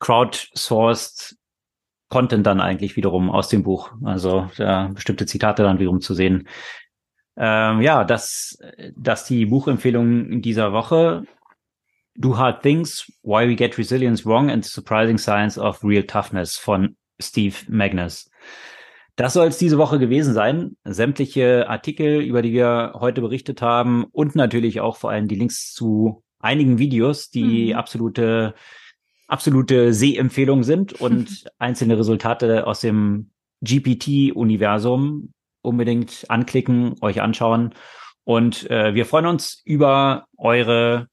crowdsourced Content dann eigentlich wiederum aus dem Buch. Also da bestimmte Zitate dann wiederum zu sehen. Ähm, ja, das, dass die Buchempfehlung dieser Woche Do Hard Things, Why We Get Resilience Wrong and the Surprising Science of Real Toughness von Steve Magnus. Das soll es diese Woche gewesen sein. Sämtliche Artikel, über die wir heute berichtet haben und natürlich auch vor allem die Links zu einigen Videos, die mhm. absolute, absolute Sehempfehlungen sind und einzelne Resultate aus dem GPT-Universum unbedingt anklicken, euch anschauen. Und äh, wir freuen uns über eure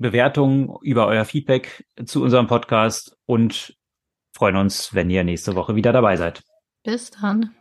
Bewertungen, über euer Feedback zu unserem Podcast und freuen uns, wenn ihr nächste Woche wieder dabei seid. Bis dann.